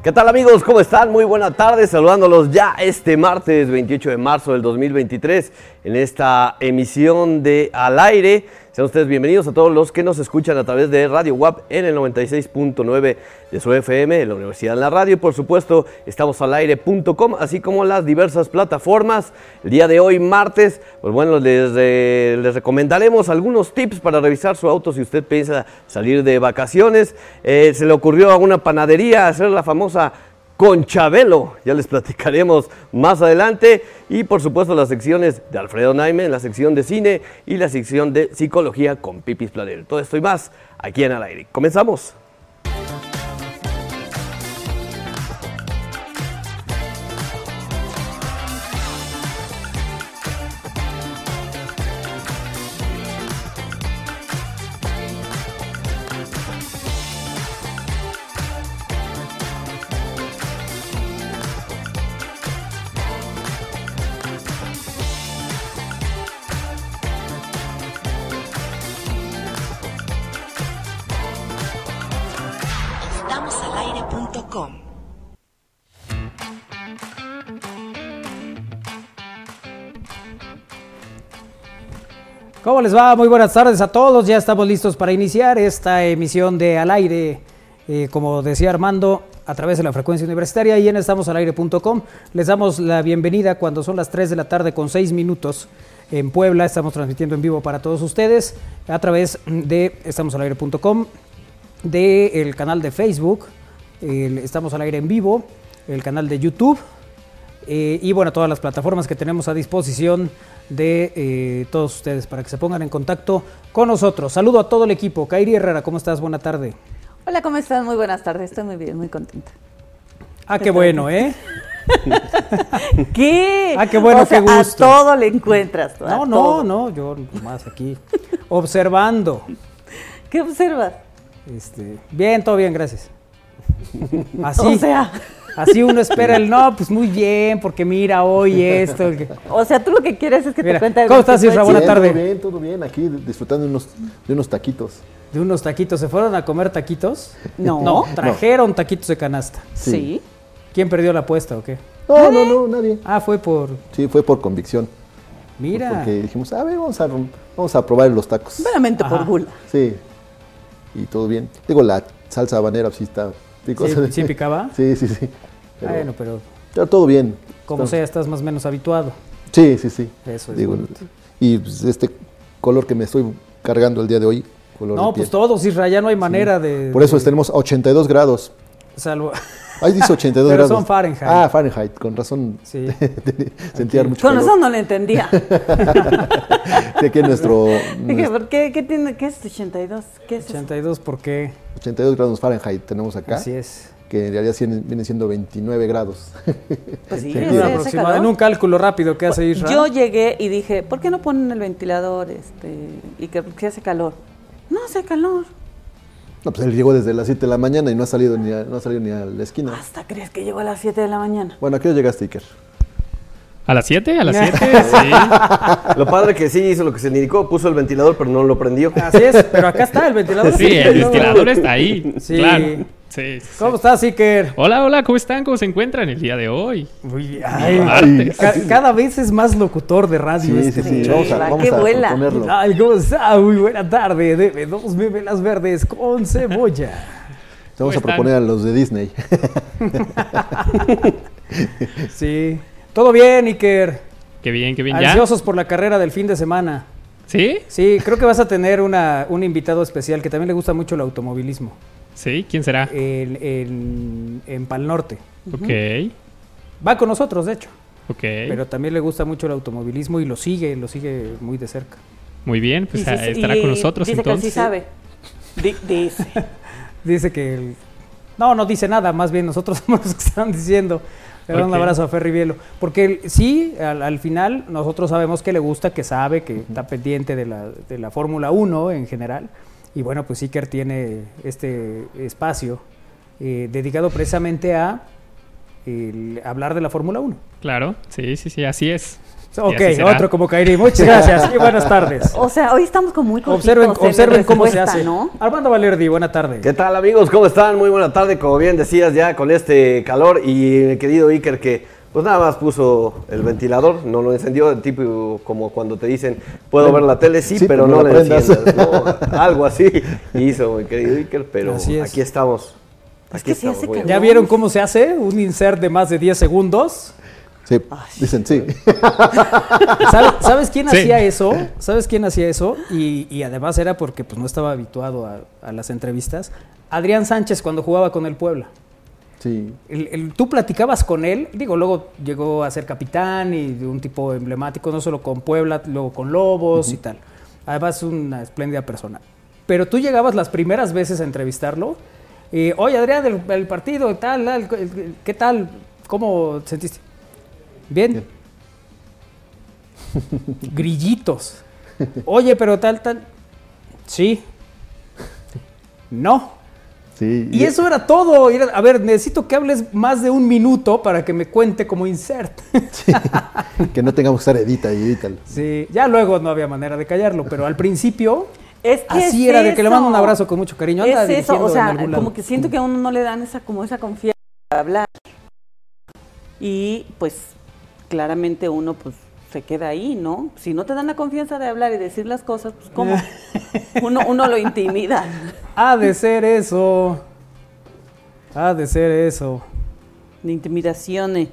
¿Qué tal amigos? ¿Cómo están? Muy buena tarde, saludándolos ya este martes 28 de marzo del 2023 en esta emisión de Al aire. Sean ustedes bienvenidos a todos los que nos escuchan a través de Radio WAP en el 96.9 de su FM, en la Universidad de la Radio. Y por supuesto, estamos al aire.com, así como las diversas plataformas. El día de hoy, martes, pues bueno, les, eh, les recomendaremos algunos tips para revisar su auto si usted piensa salir de vacaciones. Eh, se le ocurrió a una panadería hacer la famosa con Chabelo. Ya les platicaremos más adelante. Y por supuesto las secciones de Alfredo Naime, la sección de cine y la sección de psicología con Pipis Planel. Todo esto y más aquí en Al Aire. Comenzamos. ¿Cómo les va? Muy buenas tardes a todos. Ya estamos listos para iniciar esta emisión de Al Aire, eh, como decía Armando, a través de la frecuencia universitaria y en estamosalaire.com. Les damos la bienvenida cuando son las 3 de la tarde con 6 minutos en Puebla. Estamos transmitiendo en vivo para todos ustedes a través de estamosalaire.com, del canal de Facebook, Estamos al Aire en vivo, el canal de YouTube eh, y bueno, todas las plataformas que tenemos a disposición de eh, todos ustedes para que se pongan en contacto con nosotros. Saludo a todo el equipo. Kairi Herrera, ¿cómo estás? Buena tarde. Hola, ¿cómo están? Muy buenas tardes. Estoy muy bien, muy contenta. Ah, qué bueno, ¿eh? ¿Qué? Ah, qué bueno, O sea, qué gusto. A todo le encuentras. No, no, todo. no, yo más aquí observando. ¿Qué observas? Este, bien, todo bien, gracias. Así, O sea, así uno espera el no, pues muy bien, porque mira hoy esto. o sea, tú lo que quieres es que Mira, te cuente ¿cómo estás, Isra? Buena tarde. Todo bien, todo bien. Aquí disfrutando de unos, de unos taquitos. De unos taquitos, ¿se fueron a comer taquitos? No. No, trajeron taquitos de canasta. Sí. ¿Quién perdió la apuesta o qué? No, no, no, nadie. Ah, fue por. Sí, fue por convicción. Mira. Porque dijimos, a ver, vamos a, vamos a probar los tacos. Meramente por gula. Sí. Y todo bien. Digo, la salsa habanera sí está picosa. ¿Sí, sí picaba? Sí, sí, sí. Pero, Bueno, pero pero todo bien. como Está- sea, estás más o menos habituado. Sí, sí, sí. Eso es Digo, y pues, este color que me estoy cargando el día de hoy, color No, de pues todos, Isra, ya no hay manera de. Por eso de- tenemos 82 grados. Salvo. Ahí dice 82 Pero grados. son Fahrenheit. Ah, Fahrenheit, con razón. Sí. Sentía mucho Con calor. razón no le entendía. Sí, aquí nuestro, Dije, ¿por qué? ¿Qué, tiene, ¿Qué es 82? ¿Qué es eso? 82, ¿por qué? 82 grados Fahrenheit tenemos acá, Así es. Que en realidad vienen, siendo 29 grados. Pues sí. En un cálculo rápido que hace Isra. Yo llegué y dije, ¿por qué no ponen el ventilador este, y que, que hace calor? No hace calor. No, pues él llegó desde las 7 de la mañana y no ha salido ni a, no ha salido ni a la esquina. Hasta crees que llegó a las 7 de la mañana. Bueno, ¿a qué hora llegaste, Iker? ¿A las 7? ¿A las 7? Sí. Lo padre que sí hizo lo que se le indicó, puso el ventilador pero no lo prendió. Así es, pero acá está el ventilador. Sí, el ventilador está ahí. Sí. Claro. Sí, sí, sí. ¿Cómo estás, Iker? Hola, hola, ¿cómo están? ¿Cómo se encuentran el día de hoy? Uy, ay, ca- cada vez es más locutor de radio Sí, este sí, sí. muchacho. Vamos a, qué a vuela. proponerlo. Ay, ¿cómo está? Muy buena tarde. Debe dos memelas verdes con cebolla. Vamos a proponer a los de Disney. Sí. Todo bien, Iker. Qué bien, qué bien. ¿Ya? Ansiosos por la carrera del fin de semana. ¿Sí? Sí, creo que vas a tener una, un invitado especial que también le gusta mucho el automovilismo ¿Sí? ¿Quién será? en, en, en Pal Norte. Ok, Va con nosotros, de hecho, ok. pero también le gusta mucho el automovilismo y lo sigue, lo sigue muy de cerca. Muy bien, pues ah, estará y con nosotros dice entonces. que sí sabe. Di- dice. Dice que... el- No, no dice nada, más bien nosotros somos los que están diciendo. Le doy un abrazo a Ferry Bielo. Porque sí, al, al final nosotros sabemos que le gusta, que sabe, que está pendiente de la, de la Fórmula 1 en general. Y bueno, pues Iker tiene este espacio eh, dedicado precisamente a el hablar de la Fórmula 1. Claro, sí, sí, sí, así es. Ok, otro como Kairi. Muchas gracias y buenas tardes. O sea, hoy estamos como muy cortitos Observen, observen cómo se hace. ¿no? Armando Valerdi, buena tarde. ¿Qué tal amigos? ¿Cómo están? Muy buena tarde, como bien decías ya con este calor y mi querido Iker que pues nada más puso el ventilador, no lo encendió, el tipo como cuando te dicen puedo ver la tele, sí, sí, pero pero no la enciendas, ¿no? algo así hizo mi querido Iker, pero Así es. aquí estamos. Es Aquí que estamos, hace. ¿Ya vieron cómo se hace? Un insert de más de 10 segundos. Sí, dicen sí. ¿Sabe- ¿Sabes quién Sí. hacía eso? ¿Sabes quién hacía eso? Y, y además era porque pues, no estaba habituado a, a las entrevistas. Adrián Sánchez cuando jugaba con el Puebla. Sí. El- el- tú platicabas con él, digo, luego llegó a ser capitán y de un tipo emblemático, no solo con Puebla, luego con Lobos y tal. Además, una espléndida persona. Pero tú llegabas las primeras veces a entrevistarlo. Y, Oye, Adrián, el, el partido, tal, tal, ¿qué tal? ¿Cómo te sentiste? Bien. Bien. Grillitos. Oye, pero tal, tal. Sí. No. Sí. Y eso era todo. A ver, necesito que hables más de un minuto para que me cuente como insert. Que no tengamos que estar edita y edítalo. sí, ya luego no había manera de callarlo, pero al principio Es que así es era de que le mando un abrazo con mucho cariño. Anda Es eso, o sea, como que siento que a uno no le dan esa como esa confianza para hablar. Y pues claramente uno pues se queda ahí, ¿no? Si no te dan la confianza de hablar y decir las cosas, pues cómo uno uno lo intimida. Ha de ser eso. Ha de ser eso. De intimidaciones.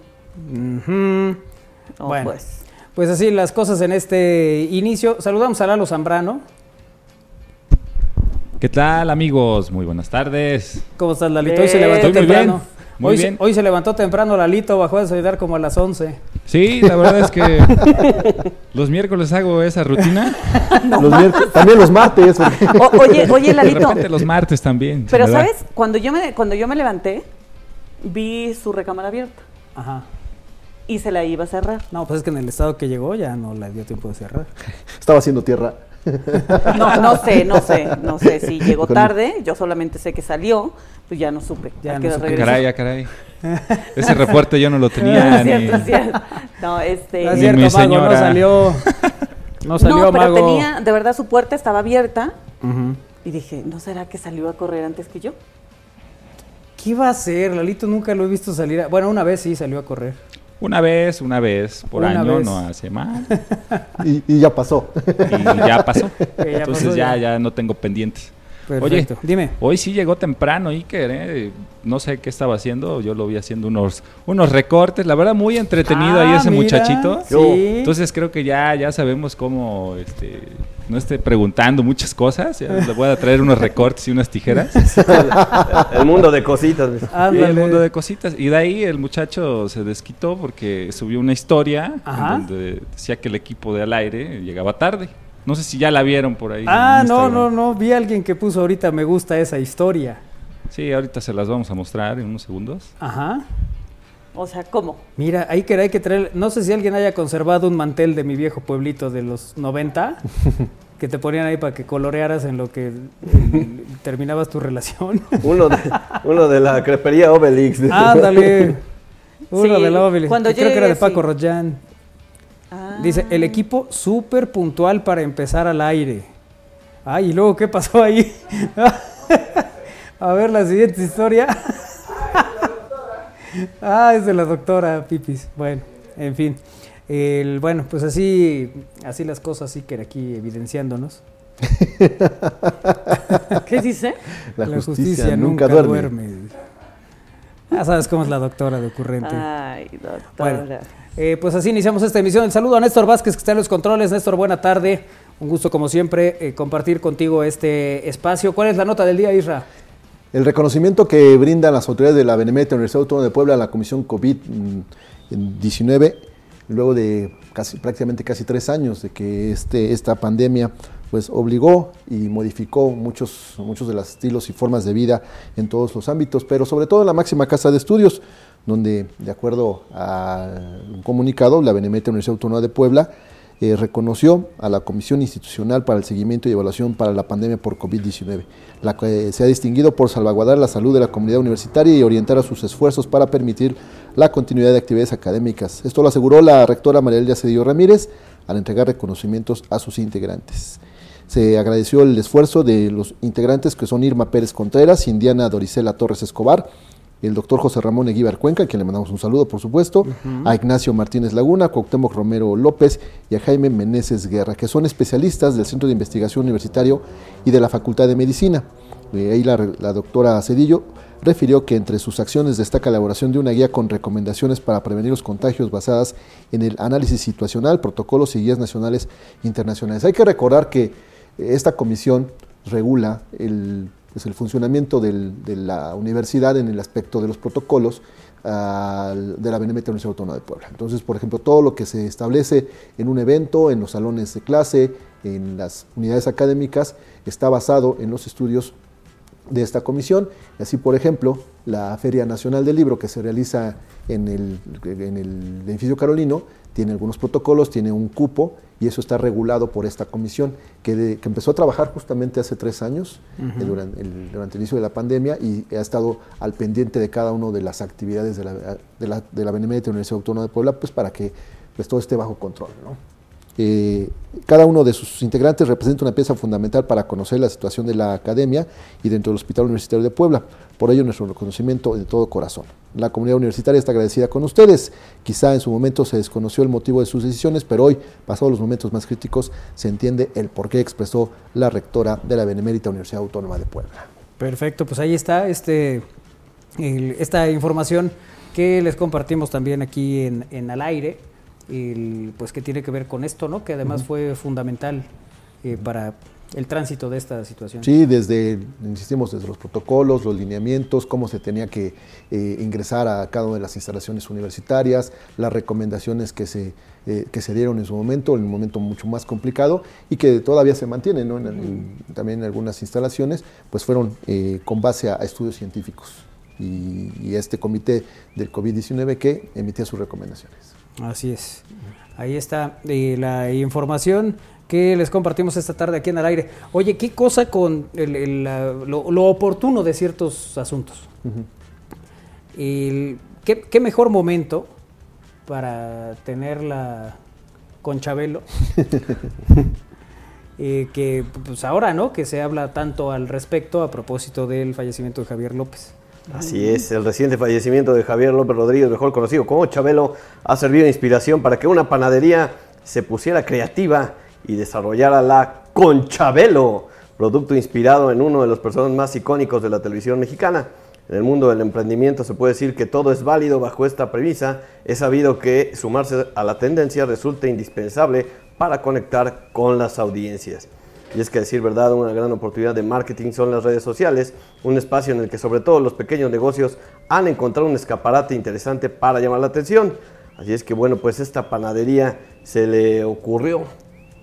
No, Bueno. pues. Pues así las cosas en este inicio. Saludamos a Lalo Zambrano. ¿Qué tal amigos? Muy buenas tardes. ¿Cómo estás, Lalito? Hoy se levantó Estoy muy temprano. bien, muy hoy, se- bien. hoy se levantó temprano Lalito, bajó a desayunar como a las 11. Sí, la verdad es que los miércoles hago esa rutina. Los miércoles- también los martes. O- oye, oye, De Lalito. repente los martes también. Pero da. sabes, cuando yo me cuando yo me levanté, vi su recámara abierta Ajá. y se la iba a cerrar. No, pues es que en el estado que llegó ya no le dio tiempo de cerrar. Estaba haciendo tierra. No, no sé, no sé, no sé si llegó tarde, yo solamente sé que salió, pues ya no supe. Ya no supe. Caray, caray. Ese reporte yo no lo No, tenía. es cierto, ni- es cierto. No, este. No es cierto, mi Mago, no salió. No salió, no, pero Mago. tenía, de verdad, su puerta estaba abierta y dije, ¿no será que salió a correr antes que yo? ¿Qué iba a hacer? Lalito nunca lo he visto salir. a- Bueno, una vez sí salió a correr. Una vez, una vez por Una año, vez. no hace mal. Y, y ya pasó. Y ya pasó. ya Entonces pasó, ya, ya. ya no tengo pendientes. Perfecto. Oye, Dime. Hoy sí llegó temprano Iker, ¿eh? no sé qué estaba haciendo, yo lo vi haciendo unos, unos recortes, la verdad muy entretenido ahí Ah, ese mira, muchachito. Sí. Entonces creo que ya, ya sabemos cómo este, no esté preguntando muchas cosas, ya le voy a traer unos recortes y unas tijeras. El mundo de cositas. Ándale. el mundo de cositas. Y de ahí el muchacho se desquitó porque subió una historia Ajá. en donde decía que el equipo de al aire llegaba tarde. No sé si ya la vieron por ahí. Ah, no, no, no. Vi a alguien que puso ahorita me gusta esa historia. Sí, ahorita se las vamos a mostrar en unos segundos. Ajá. O sea, ¿cómo? Mira, ahí que hay que traer. No sé si alguien haya conservado un mantel de mi viejo pueblito de los 90 que te ponían ahí para que colorearas en lo que terminabas tu relación. Uno de, uno de la crepería Obelix. Ándale. Uno Sí, de la Obelix. cuando Creo que era de Paco sí. Rollán. Ah. Dice, el equipo súper puntual para empezar al aire. Ay, y luego, ¿qué pasó ahí? A ver la siguiente historia. ah, es de la doctora Pipis. Bueno, en fin. El, bueno, pues así, así las cosas, sí que aquí evidenciándonos. ¿Qué dice? La, justicia, nunca, duerme. duerme. Ya sabes cómo es la doctora de ocurrente. Ay, doctora. Bueno, eh, pues así iniciamos esta emisión. El saludo a Néstor Vázquez, que está en los controles. Néstor, buena tarde. Un gusto, como siempre, eh, compartir contigo este espacio. ¿Cuál es la nota del día, Isra? El reconocimiento que brindan las autoridades de la Benemérita Universidad Autónoma de Puebla a la Comisión COVID-19, luego de casi, prácticamente casi tres años de que este, esta pandemia pues, obligó y modificó muchos, muchos de los estilos y formas de vida en todos los ámbitos, pero sobre todo en la máxima casa de estudios, donde, de acuerdo a un comunicado, la Benemérita Universidad Autónoma de Puebla eh, reconoció a la Comisión Institucional para el Seguimiento y Evaluación para la Pandemia por COVID-19, la que se ha distinguido por salvaguardar la salud de la comunidad universitaria y orientar a sus esfuerzos para permitir la continuidad de actividades académicas. Esto lo aseguró la rectora María Elia Cedillo Ramírez al entregar reconocimientos a sus integrantes. Se agradeció el esfuerzo de los integrantes que son Irma Pérez Contreras, Indiana Doricela Torres Escobar, el doctor José Ramón Eguíbar Cuenca, a quien le mandamos un saludo, por supuesto, a Ignacio Martínez Laguna, a Cuauhtémoc Romero López y a Jaime Meneses Guerra, que son especialistas del Centro de Investigación Universitario y de la Facultad de Medicina. Eh, ahí la, la doctora Cedillo refirió que entre sus acciones destaca la elaboración de una guía con recomendaciones para prevenir los contagios basadas en el análisis situacional, protocolos y guías nacionales e internacionales. Hay que recordar que esta comisión regula el pues, el funcionamiento de la universidad en el aspecto de los protocolos al- de la Benemérita Universidad Autónoma de Puebla. Entonces, por ejemplo, todo lo que se establece en un evento, en los salones de clase, en las unidades académicas, está basado en los estudios de esta comisión. Así, por ejemplo, la Feria Nacional del Libro que se realiza en el, en el edificio Carolino tiene algunos protocolos, tiene un cupo y eso está regulado por esta comisión que, de- que empezó a trabajar justamente hace tres años durante, el, durante el inicio de la pandemia y ha estado al pendiente de cada una de las actividades de la, de la, de la Benemérita Universidad Autónoma de Puebla pues para que pues, todo esté bajo control. ¿no? Eh, cada uno de sus integrantes representa una pieza fundamental para conocer la situación de la academia y dentro del Hospital Universitario de Puebla. Por ello, nuestro reconocimiento de todo corazón. La comunidad universitaria está agradecida con ustedes. Quizá en su momento se desconoció el motivo de sus decisiones, pero hoy, pasados los momentos más críticos, se entiende el por qué expresó la rectora de la Benemérita Universidad Autónoma de Puebla. Perfecto, pues ahí está este, esta información que les compartimos también aquí en, en al aire, el, pues que tiene que ver con esto, ¿no? Que además fue fundamental eh, para el tránsito de esta situación. Sí, desde, insistimos, desde los protocolos, los lineamientos, cómo se tenía que eh, ingresar a cada una de las instalaciones universitarias, las recomendaciones que se, eh, que se dieron en su momento, en un momento mucho más complicado y que todavía se mantienen, ¿no? En- en- también en algunas instalaciones, pues fueron eh, con base a, a estudios científicos y, y este comité del COVID-19 que emitía sus recomendaciones. Así es. Ahí está la información que les compartimos esta tarde aquí en el aire. Oye, ¿qué cosa con el- el, la- lo, lo oportuno de ciertos asuntos? El- ¿qué, qué mejor momento para tenerla con Chabelo? Eh, que pues ahora, ¿no? Que se habla tanto al respecto a propósito del fallecimiento de Javier López. Así es, el reciente fallecimiento de Javier López Rodríguez, mejor conocido como Chabelo, ha servido de inspiración para que una panadería se pusiera creativa y desarrollara la Conchabelo, producto inspirado en uno de los personajes más icónicos de la televisión mexicana. En el mundo del emprendimiento se puede decir que todo es válido bajo esta premisa. Es sabido que sumarse a la tendencia resulta indispensable para conectar con las audiencias. Y es que a decir verdad, una gran oportunidad de marketing son las redes sociales, un espacio en el que sobre todo los pequeños negocios han encontrado un escaparate interesante para llamar la atención. Así es que bueno, pues esta panadería se le ocurrió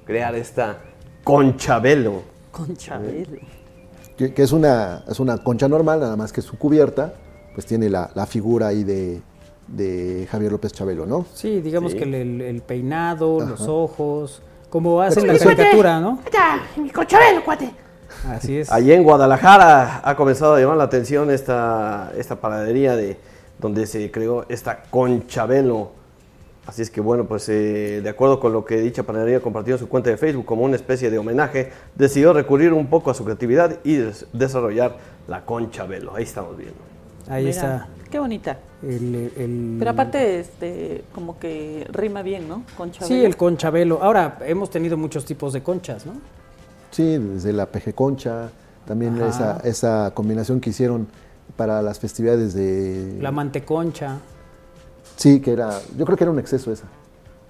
crear esta Conchabelo. Con Chabelo. que, que es, una, es una concha normal, nada más que su cubierta, pues tiene la, la figura ahí de, de Javier López Chabelo, ¿no? Sí, digamos Sí. que el, el- peinado, los Ajá. ojos, como hacen la caricatura, ¿no? mi conchabelo, cuate. Así es. Allí en Guadalajara ha comenzado a llamar la atención esta, esta panadería de, donde se creó esta Conchabelo. Así es que bueno, pues eh, de acuerdo con lo que dicha panadería compartió en su cuenta de Facebook como una especie de homenaje, decidió recurrir un poco a su creatividad y des- desarrollar la Conchabelo. Ahí estamos viendo. Ahí Mira, está. Qué bonita. El, el- Pero aparte, este, como que rima bien, ¿no? Con Chabelo. Sí, el conchabelo. Ahora, hemos tenido muchos tipos de conchas, ¿no? Sí, desde la peje concha, también esa, esa combinación que hicieron para las festividades de... La manteconcha. Sí, que era, yo creo que era un exceso esa.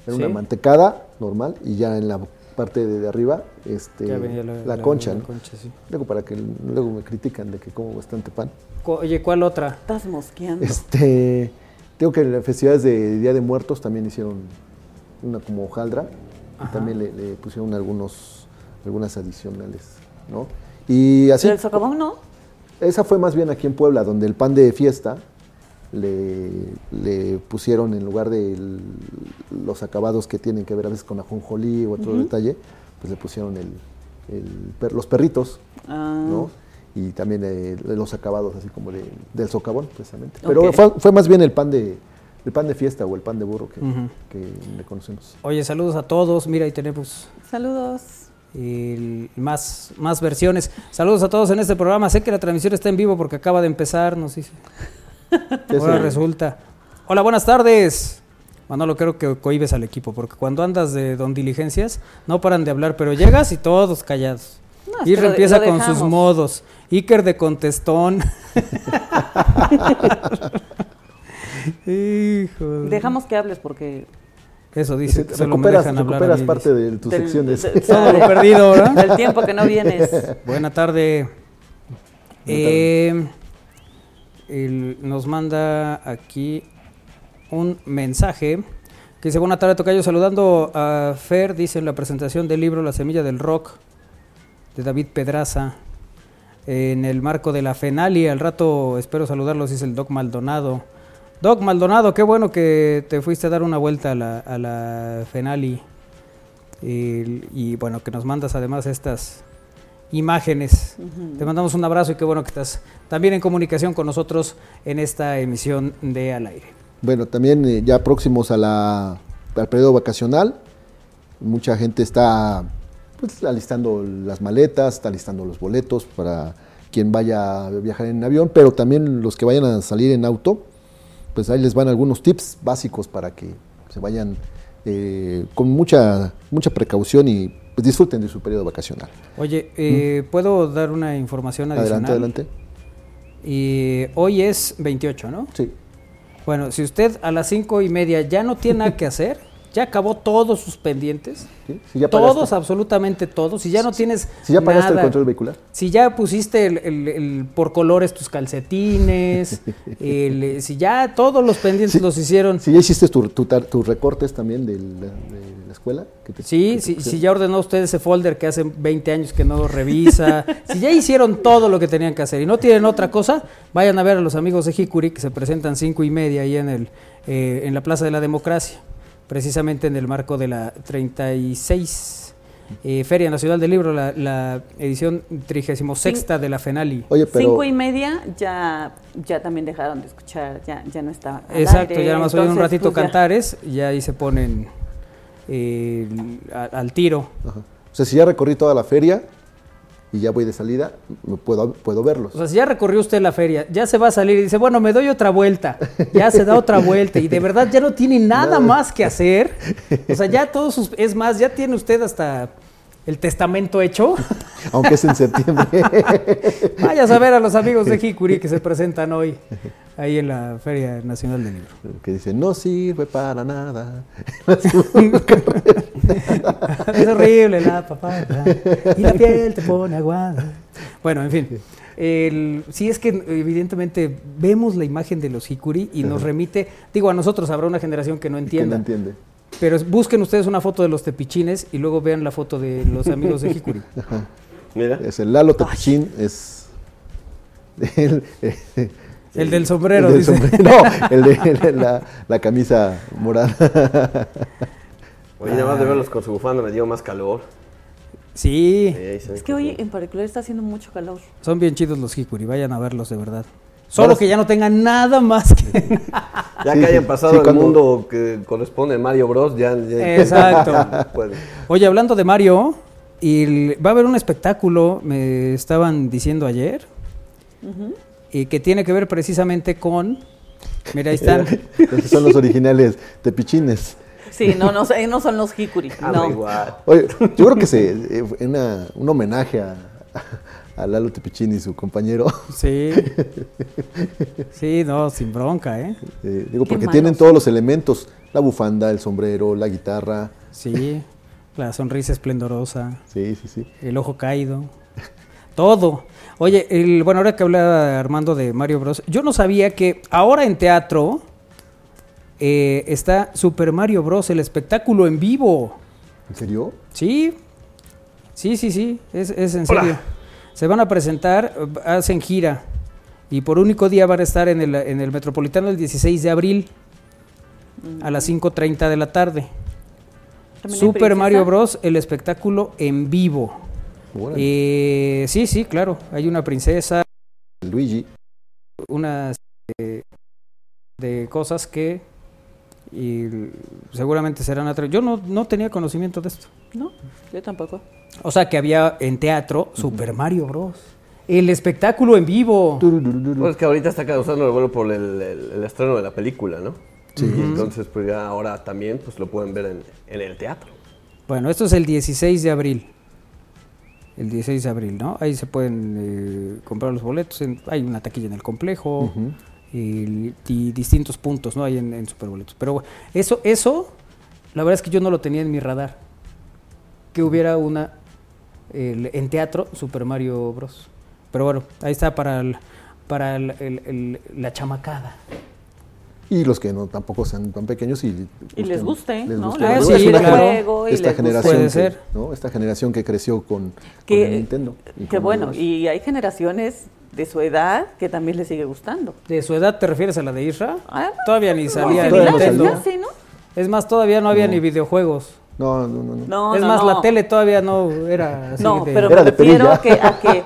Era ¿Sí? una mantecada normal y ya en la parte de, de arriba este, la, concha, la ¿no? concha, sí. Luego para que luego me critican de que como bastante pan. Oye, ¿cuál otra? Estás mosqueando. Este, tengo que en las festividades de Día de Muertos también hicieron una como hojaldra y también le, le pusieron algunos, algunas adicionales, ¿no? Y así, ¿El socavón no? esa fue más bien aquí en Puebla, donde el pan de fiesta le, le pusieron en lugar de el- los acabados que tienen que ver a veces con ajonjolí o otro detalle, pues le pusieron el, el per- los perritos, Ah. ¿no? Y también eh, los acabados así como de- del socavón, precisamente. Pero fue, fue más bien el pan de el pan de fiesta o el pan de burro que, le conocemos. Oye, saludos a todos. Mira, ahí tenemos Saludos. el- más, más versiones. Saludos a todos en este programa. Sé que la transmisión está en vivo porque acaba de empezar, nos dice. Ahora resulta. Hola, buenas tardes. Manolo, creo que cohibes al equipo porque cuando andas de don diligencias no paran de hablar, pero llegas y todos callados. No, es y empieza con sus modos. Iker de contestón. Hijo. de- Dejamos que hables porque Eso dice. Que solo me recuperas, recuperas parte dice. de tus del- secciones. de- Todo lo perdido, ¿verdad? del tiempo que no vienes. Buena tarde. Eh, el- nos manda aquí un mensaje que dice, buena tarde, Tocayo, saludando a Fer, dice en la presentación del libro La Semilla del Rock, de David Pedraza, en el marco de la FENALI, al rato espero saludarlos, dice el Doc Maldonado. Doc Maldonado, qué bueno que te fuiste a dar una vuelta a la, a la FENALI. Y, y bueno, que nos mandas además estas imágenes. Te mandamos un abrazo y qué bueno que estás también en comunicación con nosotros en esta emisión de Al Aire. Bueno, también eh, ya próximos a la, al periodo vacacional, mucha gente está pues, alistando las maletas, está alistando los boletos para quien vaya a viajar en avión, pero también los que vayan a salir en auto, pues ahí les van algunos tips básicos para que se vayan eh, con mucha, mucha precaución y pues, disfruten de su periodo vacacional. Oye, eh, ¿puedo dar una información adicional? Adelante, adelante. Y hoy es 28, ¿no? Sí. Bueno, si usted a las cinco y media ya no tiene nada que hacer, ya acabó todos sus pendientes, ¿sí? Si ya pagaste- todos, absolutamente todos, si ya no tienes si ya pagaste el control vehicular. Si ya pusiste el, el- el por colores tus calcetines, el, si ya todos los pendientes Sí. los hicieron, Si ya hiciste tu- tu tus recortes también de la, de la escuela. que te- Sí, que sí, si ya ordenó usted ese folder que hace 20 años que no revisa, si ya hicieron todo lo que tenían que hacer y no tienen otra cosa, vayan a ver a los amigos de Hikuri que se presentan cinco y media ahí en, el, eh, en la Plaza de la Democracia, precisamente en el marco de la 36 eh, Feria Nacional del Libro, la, la edición 36 de la FENALI. Oye, pero Cinco y media ya, ya también dejaron de escuchar, ya, ya no está. Exacto, aire, ya nada más oyen un ratito pues, ya- cantares y ahí se ponen eh, al tiro. Ajá. O sea, si ya recorrí toda la feria y ya voy de salida, puedo, puedo verlos. O sea, si ya recorrió usted la feria, ya se va a salir y dice, bueno, me doy otra vuelta. Ya se da otra vuelta y de verdad ya no tiene nada Nada. más que hacer. O sea, ya todos sus... Es más, ya tiene usted hasta el testamento hecho. Aunque es en septiembre. Vaya a saber a los amigos de Hikuri que se presentan hoy ahí en la Feria Nacional del Libro. que dice, no sirve para nada. es horrible la papada y la piel te pone aguada. Bueno, en fin. El, sí es que evidentemente vemos la imagen de los Hikuri y nos remite, digo, a nosotros habrá una generación que no Que no entienda, entiende. pero es- busquen ustedes una foto de los tepichines y luego vean la foto de los amigos de Hikuri. Mira. Es el Lalo Tepichín, es... El, El del sombrero, el del dice. sombrero. No, el de, el la, la camisa morada. Oye, nada más de verlos con su bufanda me dio más calor. Sí, Es que hoy en particular está haciendo mucho calor. son bien chidos los Hikuri, vayan a verlos de verdad. Solo que ya no tengan nada más que... Ya Sí, que hayan pasado sí, el cuando- mundo que corresponde a Mario Bros, ya. ya- Exacto. Oye, hablando de Mario, y el- va a haber un espectáculo, me estaban diciendo ayer, y que tiene que ver precisamente con... Mira, ahí están. Esos son los originales Tepichines. Sí, no, no, son los Hikuri. Ah, no. Oye, yo creo que se, eh, fue una, un homenaje a, a Lalo Tepichín y su compañero. Sí. Sí, no, sin bronca, ¿eh? Eh, digo, Qué porque malos. tienen todos los elementos: la bufanda, el sombrero, la guitarra. Sí. La sonrisa esplendorosa, Sí, sí, sí. el ojo caído. Todo. Oye, el, bueno, ahora que habla Armando de Mario Bros, yo no sabía que ahora en teatro eh, está Super Mario Bros, el espectáculo en vivo. ¿En serio? Sí, sí, sí, sí, es, es en serio. Se van a presentar, hacen gira Y por único día van a estar en el, en el Metropolitano el 16 de abril a las 5.30 de la tarde. ¿También hay Super? Mario Bros. el espectáculo en vivo. Órale. Eh, sí, sí, claro. Hay una princesa, Luigi. unas eh, de cosas que y seguramente serán atra- Yo no, no tenía conocimiento de esto. No, yo tampoco. O sea que había en teatro Super Mario Bros. El espectáculo en vivo. Pues que ahorita está causando el vuelo por el, el- el estreno de la película, ¿no? Sí. Y entonces, pues ya ahora también pues lo pueden ver en, en el teatro. Bueno, esto es el 16 de abril. El 16 de abril, ¿no? Ahí se pueden eh, comprar los boletos. en- hay una taquilla en el complejo. Y, y distintos puntos, ¿no? Hay en, en Superboletos. Pero eso, eso, la verdad es que yo no lo tenía en mi radar. Que hubiera una en teatro Super Mario Bros. Pero bueno, ahí está para el- para el- la chamacada. Y los que no tampoco sean tan pequeños y, Y les guste, les ¿no? guste. Digo, sí, es una claro. gener- Juego y esta les generación Puede que, ser. ¿no? esta generación que creció con, Que- el Nintendo. Que bueno, los- y hay generaciones de su edad que también les sigue gustando. ¿De su edad te refieres a la de Isra? Ah, Todavía ni salía el todavía no Nintendo. salía. Sí, ¿no? Es más, todavía no había ni videojuegos. No, no, no. no. No, es no, más, no. la tele todavía no era así No, de- pero Era me de refiero que, a que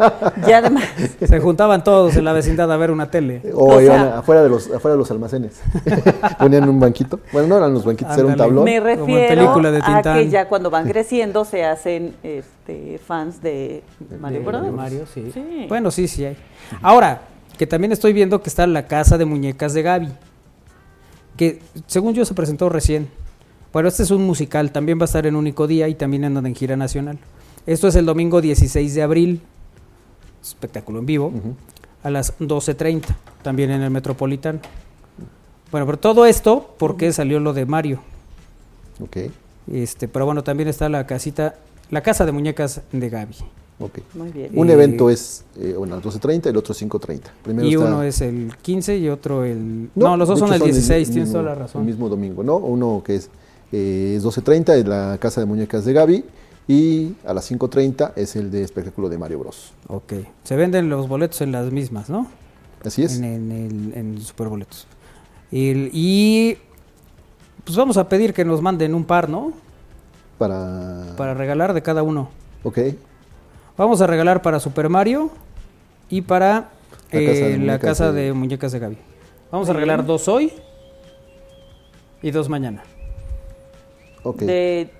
ya además Se juntaban todos en la vecindad a ver una tele. O, O iban sea- afuera, de los, afuera de los almacenes. Ponían un banquito. Bueno, no eran los banquitos, era un Ándale. tablón. me refiero película de a que ya cuando van creciendo se hacen este, fans de Mario De Bros. Mario, sí. Sí. Bueno, sí, sí hay. Ahora, que también estoy viendo que está la casa de muñecas de Gaby. Que según yo se presentó recién. Bueno, este es un musical, también va a estar en único día y también andan en gira nacional. Esto es el domingo 16 de abril, espectáculo en vivo, a las 12.30, también en el Metropolitano. Bueno, pero todo esto porque salió lo de Mario. Ok, Este, pero bueno, también está la casita, la casa de muñecas de Gaby. ok. Muy bien. Un Eh, evento es eh, bueno, a las 12.30 y el otro 5.30. Primero y está- uno es el 15 y otro el... No, los dos son el 16, tienes mismo- toda la razón. El mismo domingo, ¿no? Uno que es, eh, es 12.30 es la Casa de Muñecas de Gaby y a las 5.30 es el de espectáculo de Mario Bros. Ok. Se venden los boletos en las mismas, ¿no? Así es. En, en el en Superboletos. El- y pues vamos a pedir que nos manden un par, ¿no? Para... Para regalar de cada uno. Ok, Vamos a regalar para Super Mario y para La eh, casa de la muñecas casa de- de muñecas de Gaby. Vamos a regalar dos hoy y dos mañana. Ok. De-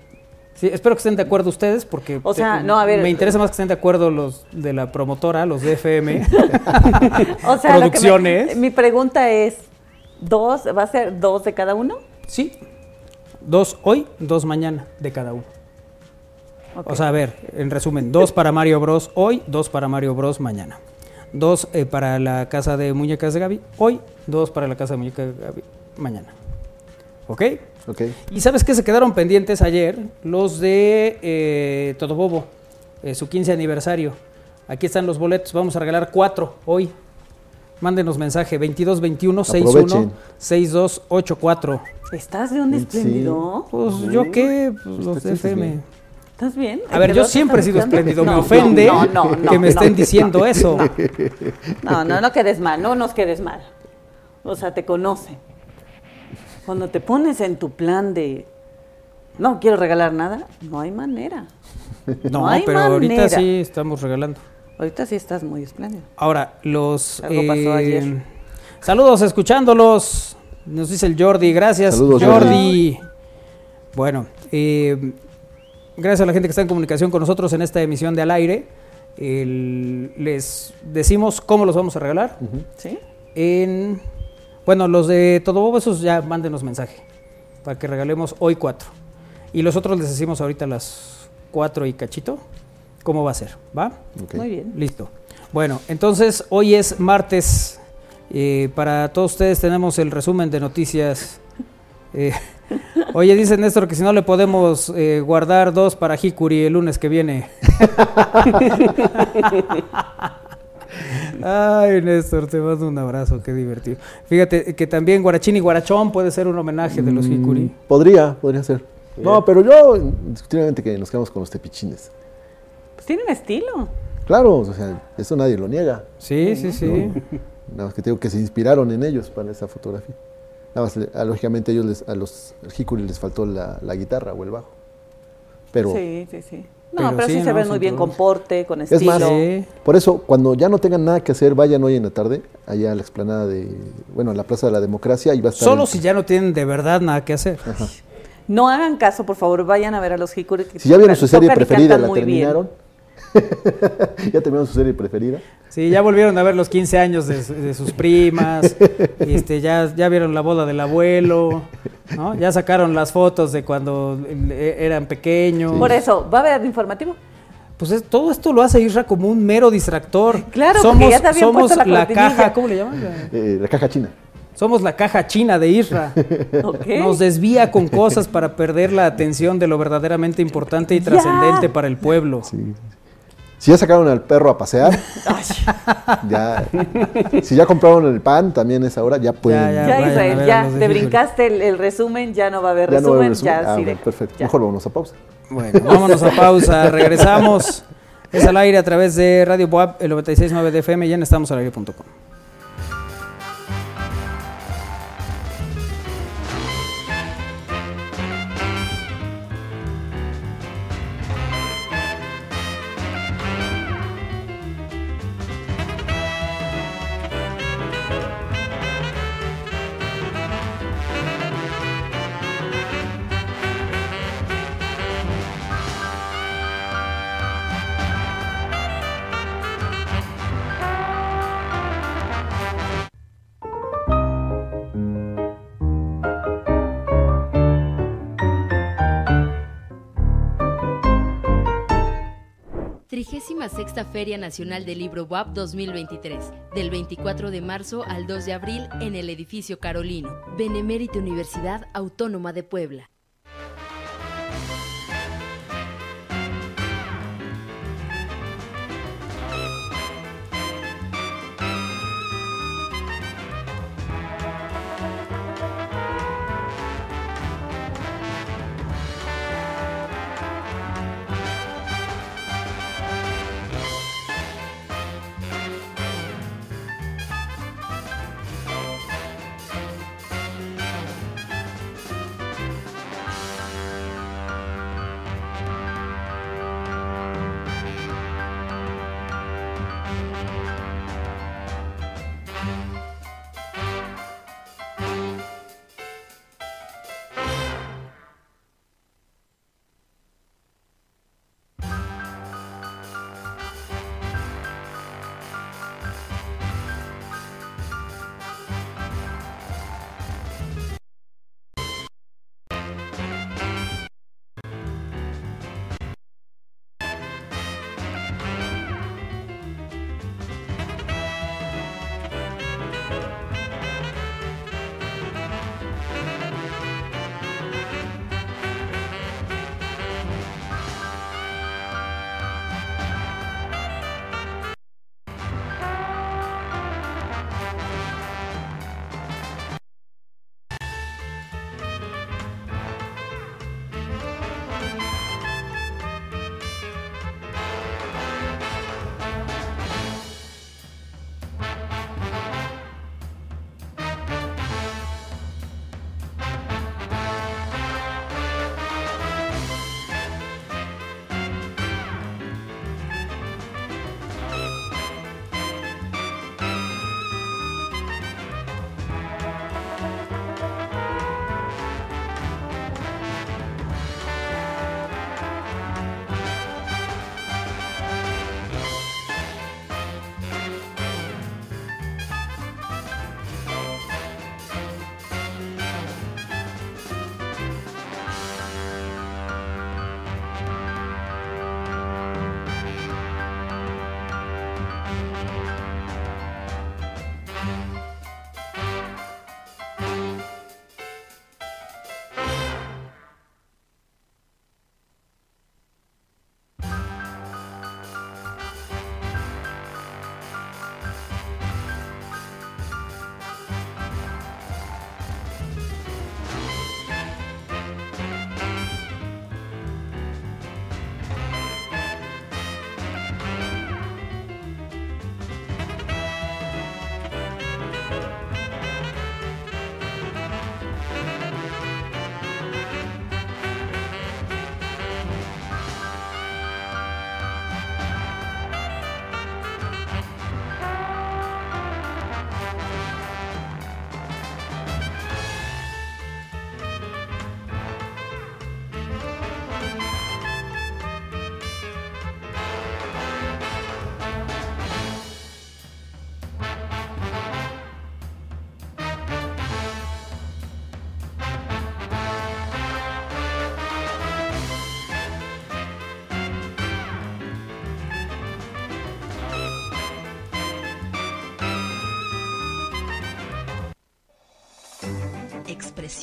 Sí, espero que estén de acuerdo ustedes porque O sea, te- no, a ver. me interesa más que estén de acuerdo los de la promotora, los de FM. o sea, me- Producciones. mi pregunta es, ¿dos, va a ser dos de cada uno? Sí. Dos hoy, dos mañana de cada uno. Ok. O sea, a ver, en resumen, dos para Mario Bros hoy, dos para Mario Bros mañana. Dos eh, para la casa de muñecas de Gaby hoy, dos para la casa de muñecas de Gaby mañana. ¿Ok? Y sabes que se quedaron pendientes ayer los de eh, Todo Bobo, eh, su 15 aniversario. Aquí están los boletos, vamos a regalar cuatro hoy. Mándenos mensaje 2221 61 Aprovechen. 6284. ¿Estás de un Sí. espléndido? Pues yo qué, Pues, los de FM. bien. ¿Estás bien? A ver, ¿De yo siempre he sido espléndido. me ofende no, no, no, que me no. estén diciendo eso. No, no, no quedes mal, no nos quedes mal. O sea, te conocen. Cuando te pones en tu plan de no quiero regalar nada, no hay manera. No, hay pero ahorita sí estamos regalando. Ahorita sí estás muy espléndido. Ahora, los... Algo pasó ayer. Saludos, escuchándolos. Nos dice el Jordi. Gracias, Saludos, Jordi. Bueno, eh, gracias a la gente que está en comunicación con nosotros en esta emisión de Al Aire. El- les decimos cómo los vamos a regalar. ¿Sí? En, bueno, los de Todo Bobo, esos ya mándenos mensaje para que regalemos hoy cuatro. Y los otros les decimos ahorita a las cuatro y cachito cómo va a ser, ¿va? Muy bien. Listo. Bueno, entonces hoy es martes. eh, para todos ustedes tenemos el resumen de noticias. Eh, oye, dice Néstor que si no le podemos eh, guardar dos para Hikuri el lunes que viene. Ay, Néstor, te mando un abrazo, qué divertido. Fíjate que también Guarachín y Guarachón puede ser un homenaje de los Mm, Hikuri. Podría, podría ser. No, pero yo, indiscutiblemente que nos quedamos con los tepichines. Pues tienen estilo. Claro, o sea, eso nadie lo niega. Sí, sí, sí. Nada más que te digo que se inspiraron en ellos para esa fotografía. Nada más, le- a- lógicamente, ellos les- a los Hikuri les faltó la, la guitarra o el bajo. Pero Sí, sí, sí. Pero No, pero, sí, sí, se ¿no? ven muy bien con porte, con Es estilo. más, Sí. por eso, cuando ya no tengan nada que hacer, vayan hoy en la tarde, allá a la explanada de, bueno, a la Plaza de la Democracia, y va a estar... Solo el- si ya no tienen de verdad nada que hacer. No hagan caso, por favor, vayan a ver a los Hikuri. que Si ya vieron su serie preferida, la bien. ya terminaron su serie preferida. Sí, ya volvieron a ver los 15 años de, su- de sus primas, este, ya, ya vieron la boda del abuelo, ¿no? Ya sacaron las fotos de cuando eh, eran pequeños. Por eso, ¿va a haber informativo? Pues es- todo esto lo hace Isra como un mero distractor. Claro, porque somos, ya te habían somos puesto la caja, ¿cómo le llaman? Eh, la caja china. Somos la caja china de Isra. Ok. Nos desvía con cosas para perder la atención de lo verdaderamente importante y trascendente para el pueblo. Si ya sacaron al perro a pasear, ya, si ya compraron el pan, también es ahora, ya pueden. Ya, Ya, Israel, ver ya, te brincaste el, el resumen, ya no va a haber ya no va a resumen, haber resumen. ya Ah, sí bueno, de- perfecto. ya. Mejor vámonos a pausa. Bueno, vámonos a pausa, regresamos. Es al aire a través de Radio Boab, el 96.9 de FM y en estamosalaire.com. Feria Nacional del Libro WAP 2023, del 24 de marzo al 2 de abril en el edificio Carolino, Benemérita Universidad Autónoma de Puebla.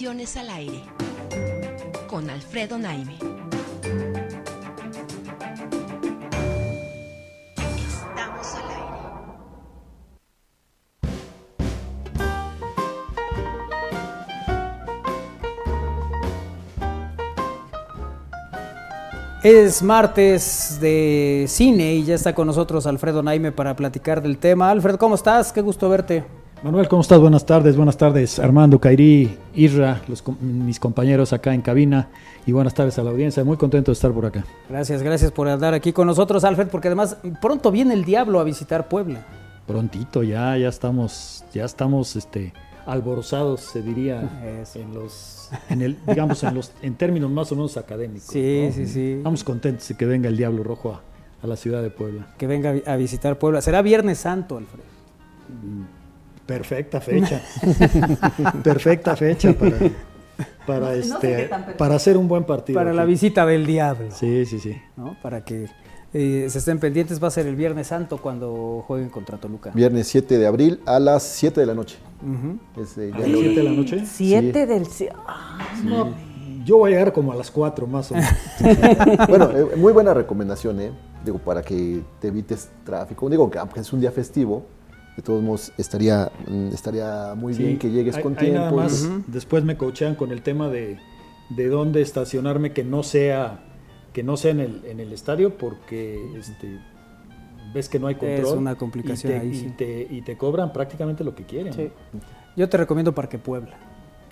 Al aire con Alfredo Naime. Estamos al aire. Es martes de cine y ya está con nosotros Alfredo Naime para platicar del tema. Alfred, ¿cómo estás? Qué gusto verte. Manuel, ¿cómo estás? Buenas tardes, buenas tardes. Armando, Kairi, los com- mis compañeros acá en cabina y buenas tardes a la audiencia. Muy contento de estar por acá. Gracias, gracias por andar aquí con nosotros, Alfred, porque además pronto viene el diablo a visitar Puebla. Prontito ya, ya estamos, ya estamos, este, alborozados, se diría, Eso. en los, en el, digamos, en los, en términos más o menos académicos. Sí, ¿no? sí, sí. Estamos contentos de que venga el Diablo Rojo a, a la ciudad de Puebla. Que venga a vi- a visitar Puebla. Será Viernes Santo, Alfred. Perfecta fecha. perfecta fecha para, para, No este, para hacer un buen partido. Para la visita del diablo. Sí, sí, sí. ¿no? Para que eh, se estén pendientes, va a ser el Viernes Santo cuando jueguen contra Toluca. Viernes 7 de abril a las 7 de la noche. Ujú. Es, eh, ¿A las lo- 7 de la noche? Siete del cielo. No, yo voy a llegar como a las 4 más o menos. Bueno, eh, muy buena recomendación, ¿eh? Digo, para que te evites tráfico. Digo, que aunque es un día festivo, de todos modos estaría, mm, estaría muy bien que llegues ahí- con nada tiempo. y- más, Después me coachean con el tema de, de dónde estacionarme que no sea que no sea en el, en el estadio porque este, ves que no hay control. Es una complicación y te, ahí, y sí. te, y te cobran prácticamente lo que quieren. Yo te recomiendo Parque Puebla.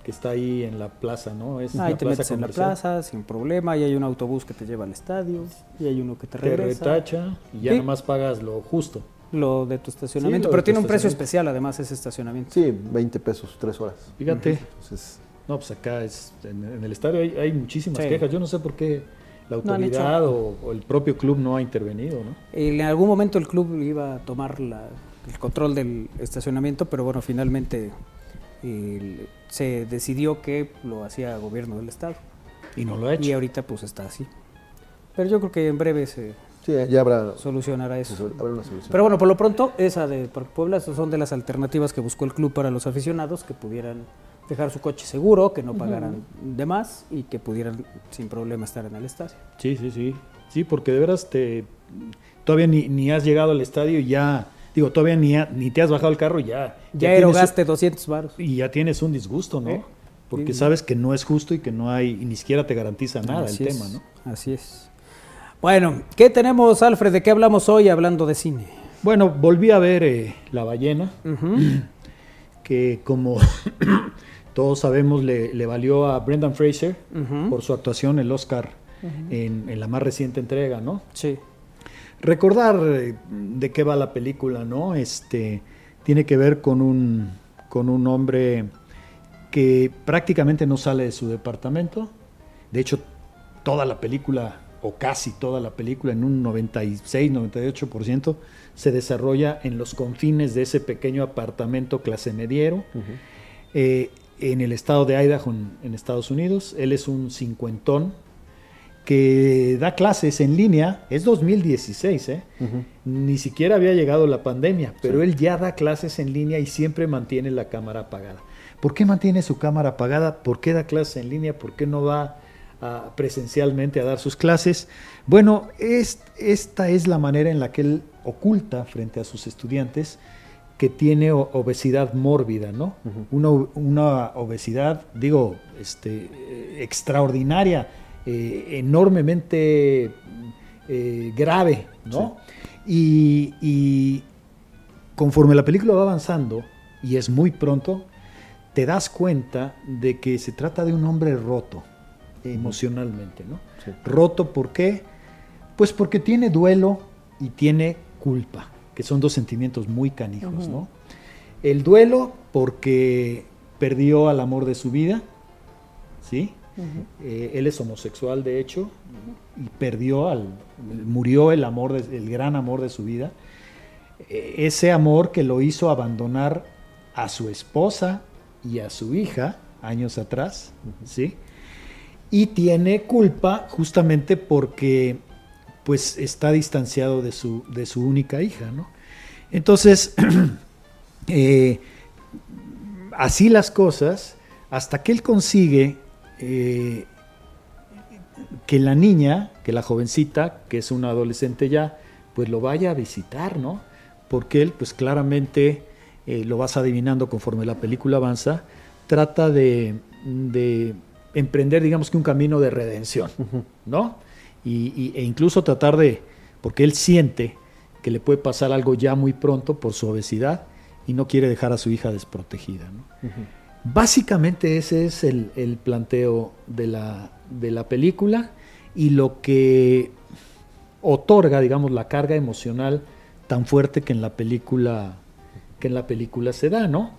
Que está ahí en la plaza, ¿no? Es Ahí la te plaza metes en la plaza sin problema, y hay un autobús que te lleva al estadio, y hay uno que te Te regresa. retacha y ya Sí. nomás pagas lo justo. Lo de tu estacionamiento, Sí, pero tiene un precio especial además ese estacionamiento. Sí, 20 pesos, 3 horas. Fíjate. Entonces, No, pues acá es, en, en el estadio hay, hay muchísimas Sí. quejas. Yo no sé por qué la No autoridad o, o el propio club no ha intervenido, ¿no? En algún momento el club iba a tomar la- el control del estacionamiento, pero bueno, finalmente el- se decidió que lo hacía gobierno del estado. Y no lo ha hecho. Y ahorita pues está así. Pero yo creo que en breve se sí, ya habrá, solucionará eso. habrá una solución. Pero bueno, por lo pronto, esa de Puebla, son de las alternativas que buscó el club para los aficionados, que pudieran dejar su coche seguro, que no pagaran de más y que pudieran sin problema estar en el estadio. Sí, sí, sí. Sí, porque de veras te todavía ni, ni has llegado al estadio y ya, digo, todavía ni, ha- ni te has bajado el carro y ya. Ya, tienes erogaste 200 varos. un- Y ya tienes un disgusto, ¿no? ¿Eh? Porque Sí. sabes que no es justo y que no hay, y ni siquiera te garantiza nada Así el es, tema, ¿no? Así es. Bueno, ¿qué tenemos, Alfred? ¿De qué hablamos hoy hablando de cine? Bueno, volví a ver eh, La Ballena, que como todos sabemos le, le valió a Brendan Fraser por su actuación el Oscar en, en la más reciente entrega, ¿no? Sí. Recordar eh, de qué va la película, ¿no? Este tiene que ver con un con un hombre que prácticamente no sale de su departamento. De hecho, toda la película o casi toda la película en un 96, 98% se desarrolla en los confines de ese pequeño apartamento clase mediero eh, en el estado de Idaho, en, en Estados Unidos. Él es un cincuentón que da clases en línea, es 2016, ¿eh? ni siquiera había llegado la pandemia, pero él ya da clases en línea y siempre mantiene la cámara apagada. ¿Por qué mantiene su cámara apagada? ¿Por qué da clases en línea? ¿Por qué no va a- presencialmente a dar sus clases? Bueno, es- esta es la manera en la que él oculta frente a sus estudiantes que tiene obesidad mórbida, ¿no? una, una obesidad, digo, este, eh, extraordinaria, eh, enormemente eh, grave, ¿no? Y, y conforme la película va avanzando, y es muy pronto, te das cuenta de que se trata de un hombre roto emocionalmente, ¿no? Sí. Roto, ¿por qué? Pues porque tiene duelo y tiene culpa, que son dos sentimientos muy canijos, ¿no? El duelo porque perdió al amor de su vida, ¿sí? Eh, él es homosexual, de hecho, y perdió al, murió el amor, de- el gran amor de su vida. Eh, ese amor que lo hizo abandonar a su esposa y a su hija años atrás, ¿sí? Y tiene culpa justamente porque pues está distanciado de su, de su única hija, ¿no? Entonces, eh, así las cosas, hasta que él consigue eh, que la niña, que la jovencita, que es una adolescente ya, pues lo vaya a visitar, ¿no? Porque él, pues claramente, eh, lo vas adivinando conforme la película avanza, trata de, de emprender, digamos que un camino de redención, ¿no? Y, y- e incluso tratar de, porque él siente que le puede pasar algo ya muy pronto por su obesidad y no quiere dejar a su hija desprotegida, ¿no? Básicamente ese es el, el planteo de la, de la película y lo que otorga, digamos, la carga emocional tan fuerte que en la película que en la película se da, ¿no?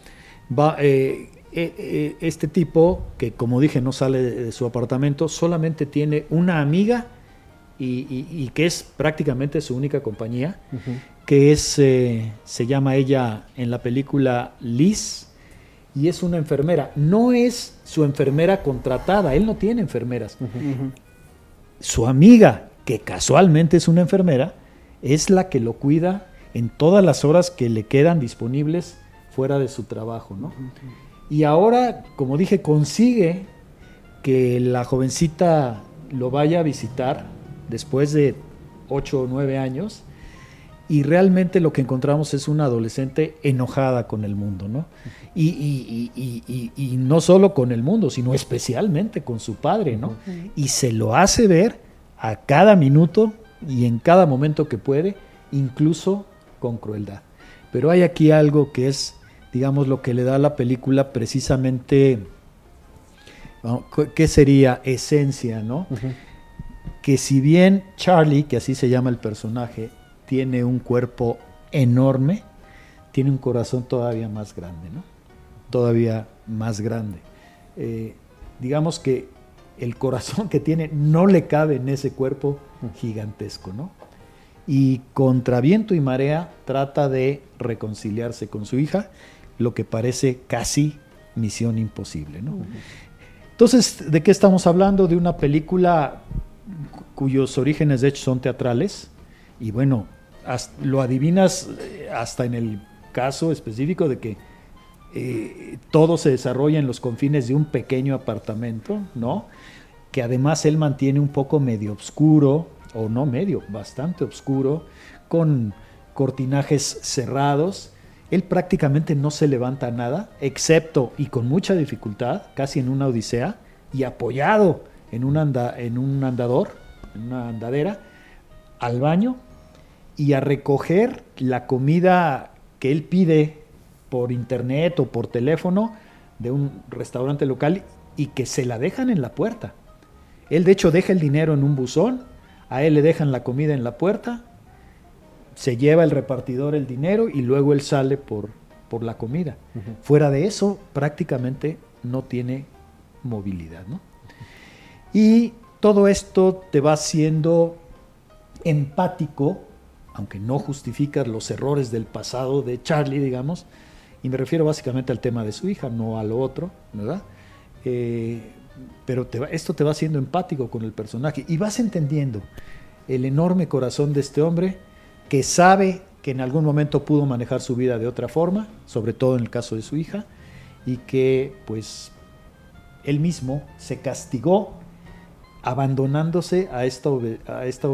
Va, eh, este tipo que, como dije, no sale de, su apartamento, solamente tiene una amiga y, y- y que es prácticamente su única compañía, que es, eh, se llama ella en la película Liz, y es una enfermera. No es su enfermera contratada, él no tiene enfermeras. Su amiga, que casualmente es una enfermera, es la que lo cuida en todas las horas que le quedan disponibles fuera de su trabajo, ¿no? Y ahora, como dije, consigue que la jovencita lo vaya a visitar después de 8 o 9 años y realmente lo que encontramos es una adolescente enojada con el mundo, ¿no? Y, y- y- y- y- y no solo con el mundo, sino especialmente con su padre, ¿no? Y se lo hace ver a cada minuto y en cada momento que puede, incluso con crueldad. Pero hay aquí algo que es, digamos, lo que le da a la película precisamente. ¿qué sería? Esencia, ¿no? que si bien Charlie, que así se llama el personaje, tiene un cuerpo enorme, tiene un corazón todavía más grande, ¿no? Todavía más grande. Eh, digamos que el corazón que tiene no le cabe en ese cuerpo gigantesco, ¿no? Y contra viento y marea trata de reconciliarse con su hija, lo que parece casi misión imposible, ¿no? Entonces, ¿de qué estamos hablando? De una película cuyos orígenes de hecho son teatrales y bueno, lo adivinas eh, hasta en el caso específico de que eh, todo se desarrolla en los confines de un pequeño apartamento, ¿no? Que además él mantiene un poco medio oscuro, o no medio, bastante oscuro, con cortinajes cerrados. Él prácticamente no se levanta nada, excepto y con mucha dificultad, casi en una odisea, y apoyado en un, anda- en un andador, en una andadera, al baño y a recoger la comida que él pide por internet o por teléfono de un restaurante local y que se la dejan en la puerta. Él de hecho deja el dinero en un buzón, a él le dejan la comida en la puerta, se lleva el repartidor el dinero y luego él sale por, por la comida. Fuera de eso, prácticamente no tiene movilidad. ¿no? Y todo esto te va haciendo empático, aunque no justificas los errores del pasado de Charlie, digamos, y me refiero básicamente al tema de su hija, no a lo otro, ¿verdad? Eh, pero te va- esto te va haciendo empático con el personaje y vas entendiendo el enorme corazón de este hombre que sabe que en algún momento pudo manejar su vida de otra forma, sobre todo en el caso de su hija, y que pues él mismo se castigó abandonándose a esta, a esta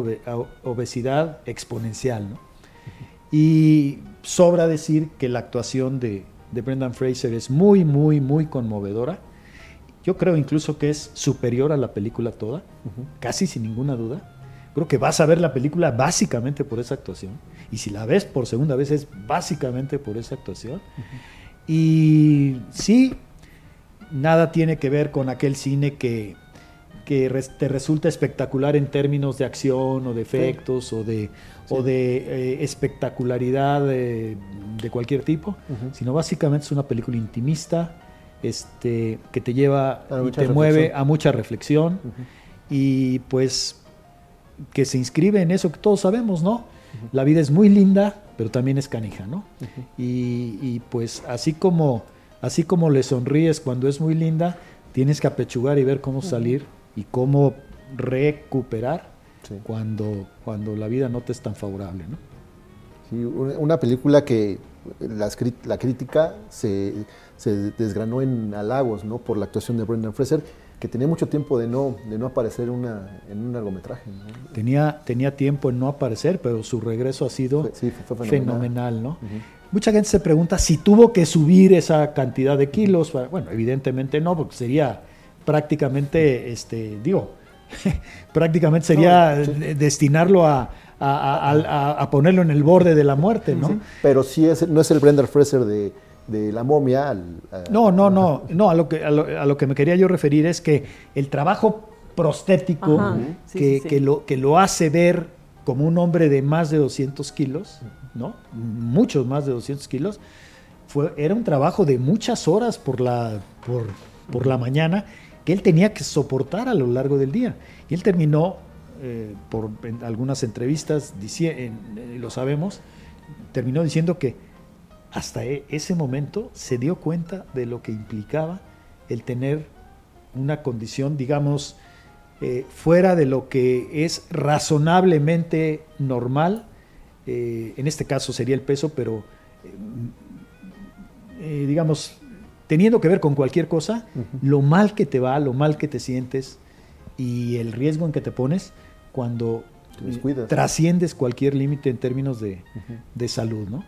obesidad exponencial. ¿no? Y sobra decir que la actuación de, de Brendan Fraser es muy, muy, muy conmovedora. Yo creo incluso que es superior a la película toda, casi sin ninguna duda. Creo que vas a ver la película básicamente por esa actuación. Y si la ves por segunda vez es básicamente por esa actuación. Y sí, nada tiene que ver con aquel cine que, que res- te resulta espectacular en términos de acción o de efectos o de, o de eh, espectacularidad de, de cualquier tipo, sino básicamente es una película intimista este, que te lleva A y te mueve reflexión. a mucha reflexión y pues que se inscribe en eso que todos sabemos, ¿no? La vida es muy linda, pero también es canija, ¿no? y, y, pues así como, así como le sonríes cuando es muy linda, tienes que apechugar y ver cómo salir y cómo recuperar Sí. cuando, cuando la vida no te es tan favorable, ¿no? Sí, una, película que las la crítica se, se desgranó en halagos ¿no? por la actuación de Brendan Fraser, que tenía mucho tiempo de no, de no aparecer una, en un largometraje. ¿no? Tenía, tenía tiempo en no aparecer, pero su regreso ha sido Fue- sí, fue fenomenal. fenomenal. ¿no? Mucha gente se pregunta si tuvo que subir esa cantidad de kilos. para- Bueno, evidentemente no, porque sería prácticamente, este, digo, prácticamente sería No, sí. de- destinarlo a, a- a- a- a ponerlo en el borde de la muerte, ¿no? Sí, pero sí es, no es el Brendan Fraser de, de la momia. al- a- No, no, no, no, a lo, que, a, lo, a lo que me quería yo referir es que el trabajo prostético Ajá, sí, que, sí, sí. que lo, que lo hace ver como un hombre de más de 200 kilos, ¿no? Muchos más de 200 kilos, fue, era un trabajo de muchas horas por la, por, por la mañana que él tenía que soportar a lo largo del día. Y él terminó, eh, por en algunas entrevistas, en- eh, lo sabemos, terminó diciendo que hasta e- ese momento se dio cuenta de lo que implicaba el tener una condición, digamos, eh, fuera de lo que es razonablemente normal. eh, en este caso sería el peso, pero eh, digamos, teniendo que ver con cualquier cosa, lo mal que te va, lo mal que te sientes y el riesgo en que te pones cuando Te trasciendes cualquier límite en términos de, de salud, ¿no?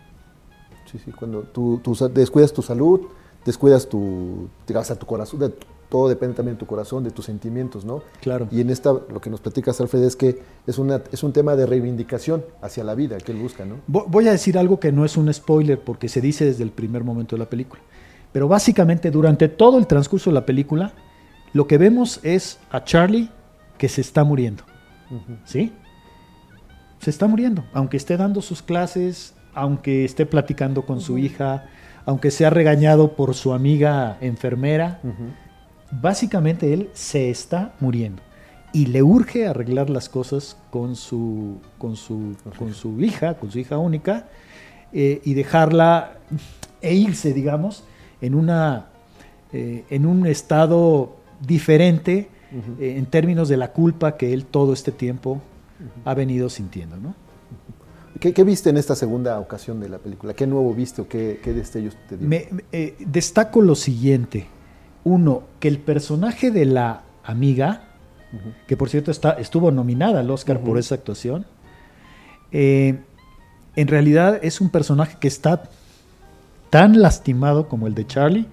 Sí, sí, cuando tú, descuidas tu salud, descuidas tu, hasta tu corazón, de- todo depende también de tu corazón, de tus sentimientos, ¿no? Claro. Y en esta, lo que nos platicas, Alfred, es que es, una, es un tema de reivindicación hacia la vida que él busca, ¿no? Vo- Voy a decir algo que no es un spoiler porque se dice desde el primer momento de la película. Pero básicamente durante todo el transcurso de la película, lo que vemos es a Charlie que se está muriendo. ¿Sí? Se está muriendo. Aunque esté dando sus clases, aunque esté platicando con su hija, aunque sea regañado por su amiga enfermera, básicamente él se está muriendo. Y le urge arreglar las cosas con su, con su, con su hija, con su hija única, eh, y dejarla e irse, digamos, en, una, eh, en un estado diferente eh, en términos de la culpa que él todo este tiempo ha venido sintiendo. ¿no? ¿Qué, qué viste en esta segunda ocasión de la película? ¿Qué nuevo viste o qué, qué destellos te dio? Me- eh, destaco lo siguiente. Uno, que el personaje de la amiga, que por cierto está, estuvo nominada al Oscar por esa actuación, eh, en realidad es un personaje que está tan lastimado como el de Charlie,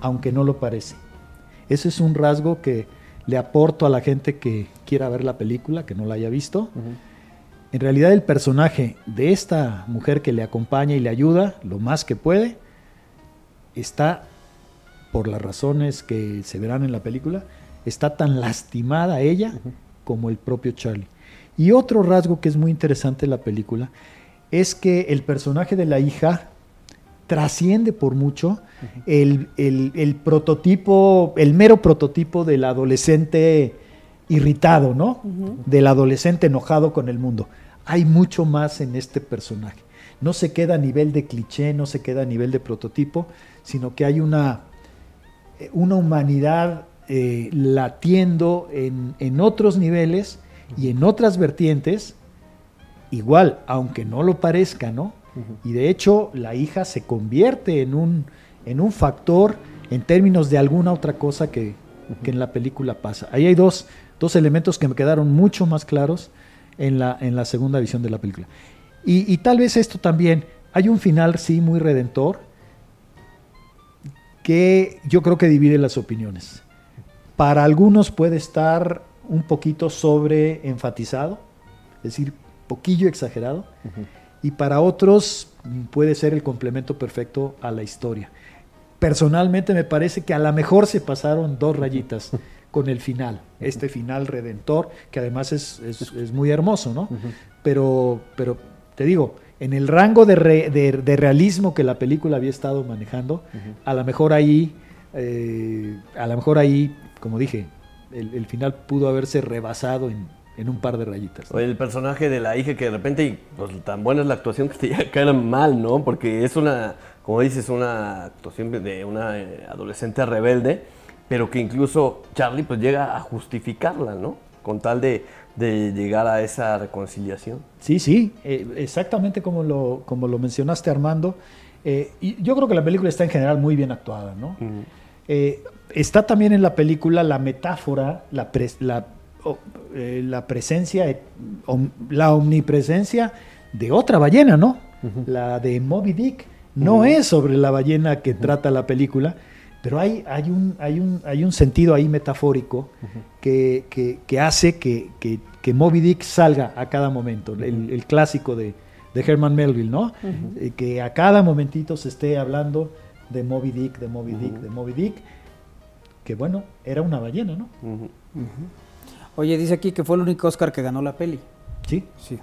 aunque no lo parece. Ese es un rasgo que le aporto a la gente que quiera ver la película, que no la haya visto. En realidad el personaje de esta mujer que le acompaña y le ayuda lo más que puede, está, por las razones que se verán en la película, está tan lastimada ella como el propio Charlie. Y otro rasgo que es muy interesante en la película es que el personaje de la hija trasciende por mucho el, el- el prototipo, el mero prototipo del adolescente irritado, ¿no? Del adolescente enojado con el mundo. Hay mucho más en este personaje. No se queda a nivel de cliché, no se queda a nivel de prototipo, sino que hay una, eh, una humanidad eh, latiendo en, en otros niveles y en otras vertientes, igual, aunque no lo parezca, ¿no? Y de hecho, la hija se convierte en un, en un factor en términos de alguna otra cosa que, que en la película pasa. Ahí hay dos, dos elementos que me quedaron mucho más claros en la, en la segunda visión de la película. Y, y tal vez esto también, hay un final, sí, muy redentor, que yo creo que divide las opiniones. Para algunos puede estar un poquito sobre enfatizado, es decir, poquillo exagerado, y para otros puede ser el complemento perfecto a la historia. Personalmente me parece que a lo mejor se pasaron dos rayitas con el final, este final redentor, que además es, es- es muy hermoso, ¿no? pero, pero te digo, en el rango de, re- de- de realismo que la película había estado manejando, a lo mejor ahí, eh, a lo mejor ahí, como dije, el, el final pudo haberse rebasado en, en un par de rayitas. el personaje de la hija que de repente, pues, tan buena es la actuación que te llega a caer mal, ¿no? Porque es una, como dices, una actuación de una eh, adolescente rebelde, pero que incluso Charlie pues llega a justificarla, ¿no? Con tal de, de llegar a esa reconciliación. Sí, sí, eh, exactamente como lo, como lo mencionaste Armando. Eh, y yo creo que la película está en general muy bien actuada, ¿no? Eh, está también en la película la metáfora, la, pres- la, presencia, om- la omnipresencia de otra ballena, ¿no? La de Moby Dick. No es sobre la ballena que trata la película, pero hay, hay, un, hay, un, hay un sentido ahí metafórico que, que- que hace que, que- que Moby Dick salga a cada momento. El, el clásico de, de Herman Melville, ¿no? Eh, que a cada momentito se esté hablando de Moby Dick, de Moby Dick, de Moby Dick, que bueno, era una ballena, ¿no? Oye, dice aquí que fue el único Oscar que ganó la peli. Sí. Sí.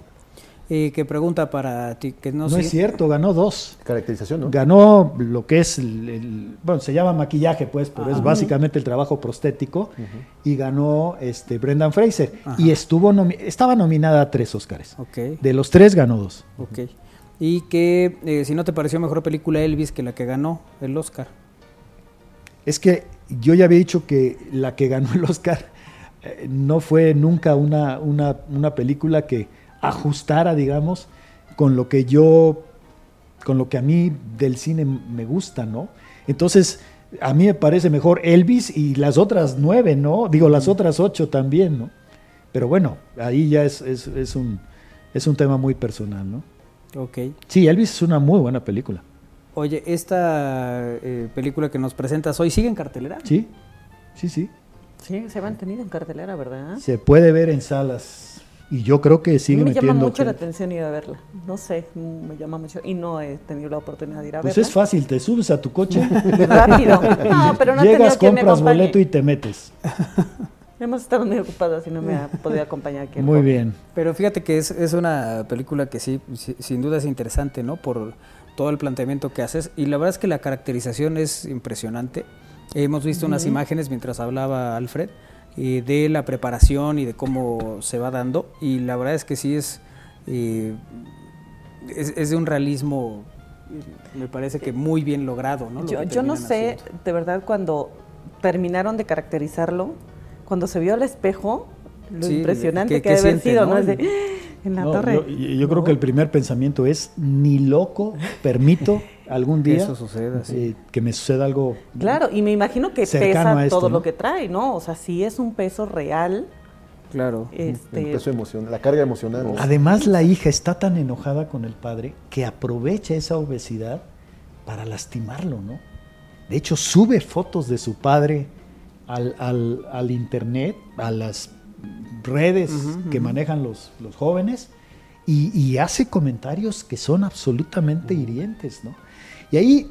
Y que pregunta para ti, que no, No, sé- es cierto, ganó dos. Caracterización, ¿no? Ganó lo que es, el, el- bueno, se llama maquillaje, pues, pero es Ajá. básicamente el trabajo prostético. Y ganó este Brendan Fraser. Ajá. Y estuvo nomi- estaba nominada a tres Oscars. Ok. De los tres ganó dos. Ok. Y que eh, si no te pareció mejor película Elvis que la que ganó el Oscar. Es que yo ya había dicho que la que ganó el Oscar eh, no fue nunca una, una, una película que ajustara, digamos, con lo que yo, con lo que a mí del cine me gusta, ¿no? Entonces, a mí me parece mejor Elvis y las otras nueve, ¿no? Digo, las otras ocho también, ¿no? Pero bueno, ahí ya es, es, es un, es un tema muy personal, ¿no? Ok. Sí, Elvis es una muy buena película. Oye, esta eh, película que nos presentas hoy sigue en cartelera. Sí, sí, sí. Sí, se ha mantenido en cartelera, ¿verdad? Se puede ver en salas. Y yo creo que sigue mí me llama metiendo. mucho la gente. atención ir a verla. No sé, me llama mucho. Y no he tenido la oportunidad de ir a Pues verla. es fácil, te subes a tu coche. Rápido. No, pero no Llegas, me compras acompañe. boleto y te metes. Hemos estado muy ocupados y no me ha podido acompañar aquí. Muy bien. Pero fíjate que es, es una película que sí, sí, sin duda es interesante, ¿no? Por todo el planteamiento que haces. Y la verdad es que la caracterización es impresionante. Hemos visto unas Ujú. imágenes mientras hablaba Alfred eh, de la preparación y de cómo se va dando. Y la verdad es que sí es, eh, es, es de un realismo, eh, me parece que muy bien logrado, ¿no? Lo Yo, no sé, haciendo. de verdad, cuando terminaron de caracterizarlo, cuando se vio al espejo, lo Sí, impresionante ¿qué- que qué debe haber siente, sido, no? ¿no? Es de, en la No, torre. yo yo creo que el primer pensamiento es: ni loco permito algún Que día eso suceda, sí. eh, que me suceda algo. Claro, y me imagino que pesa esto, todo ¿no? lo que trae, ¿no? O sea, sí es un peso real. Claro. Este, El peso emocional, la carga emocional. ¿no? Además, la hija está tan enojada con el padre que aprovecha esa obesidad para lastimarlo, ¿no? De hecho, sube fotos de su padre al, al- al internet, a las redes que manejan los, los jóvenes, y, y hace comentarios que son absolutamente hirientes, ¿no? Y ahí,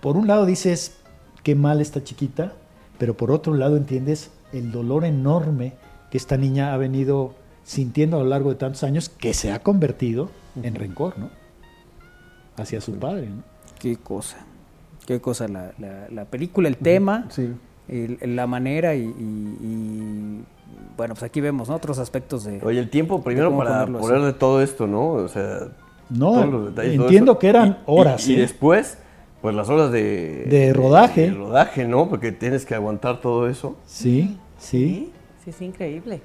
por un lado dices, qué mal esta chiquita, pero por otro lado entiendes el dolor enorme que esta niña ha venido sintiendo a lo largo de tantos años que se ha convertido en rencor, ¿no? Hacia su padre, ¿no? Qué cosa. Qué cosa la, la- la película, el tema, Sí. el- la manera y, y- y, bueno, pues aquí vemos ¿no? otros aspectos de... Oye, el tiempo primero para ponerlo así. ponerle todo esto, ¿no? O sea, No, todos los detalles, todo entiendo que eran Y- y- horas, Y, ¿eh? después, pues las horas de... De rodaje. de rodaje, ¿no? Porque tienes que aguantar todo eso. Sí, sí. sí, sí, es increíble.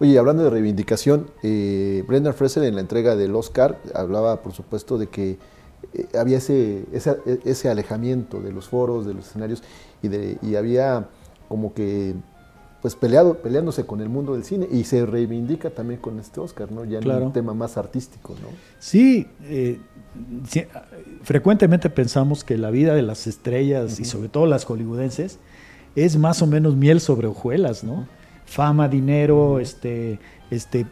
Oye, hablando de reivindicación, eh, Brendan Fraser en la entrega del Oscar hablaba, por supuesto, de que eh, había ese, ese, ese alejamiento de los foros, de los escenarios, y, de, y había como que pues peleado, peleándose con el mundo del cine, y se reivindica también con este Oscar, ¿no? Ya en un tema más artístico, ¿no? Sí, eh, sí, frecuentemente pensamos que la vida de las estrellas y sobre todo las hollywoodenses es más o menos miel sobre hojuelas, ¿no? Fama, dinero, este, este,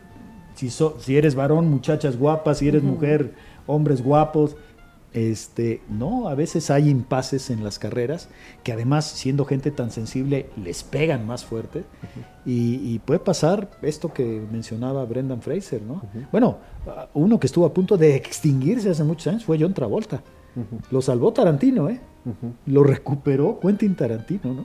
si, so- si eres varón, muchachas guapas, si eres mujer, hombres guapos. Este, no, a veces hay impases en las carreras que además, siendo gente tan sensible, les pegan más fuerte. y, y puede pasar esto que mencionaba Brendan Fraser, ¿no? Bueno, uno que estuvo a punto de extinguirse hace muchos años fue John Travolta. Lo salvó Tarantino, ¿eh? Lo recuperó Quentin Tarantino, ¿no?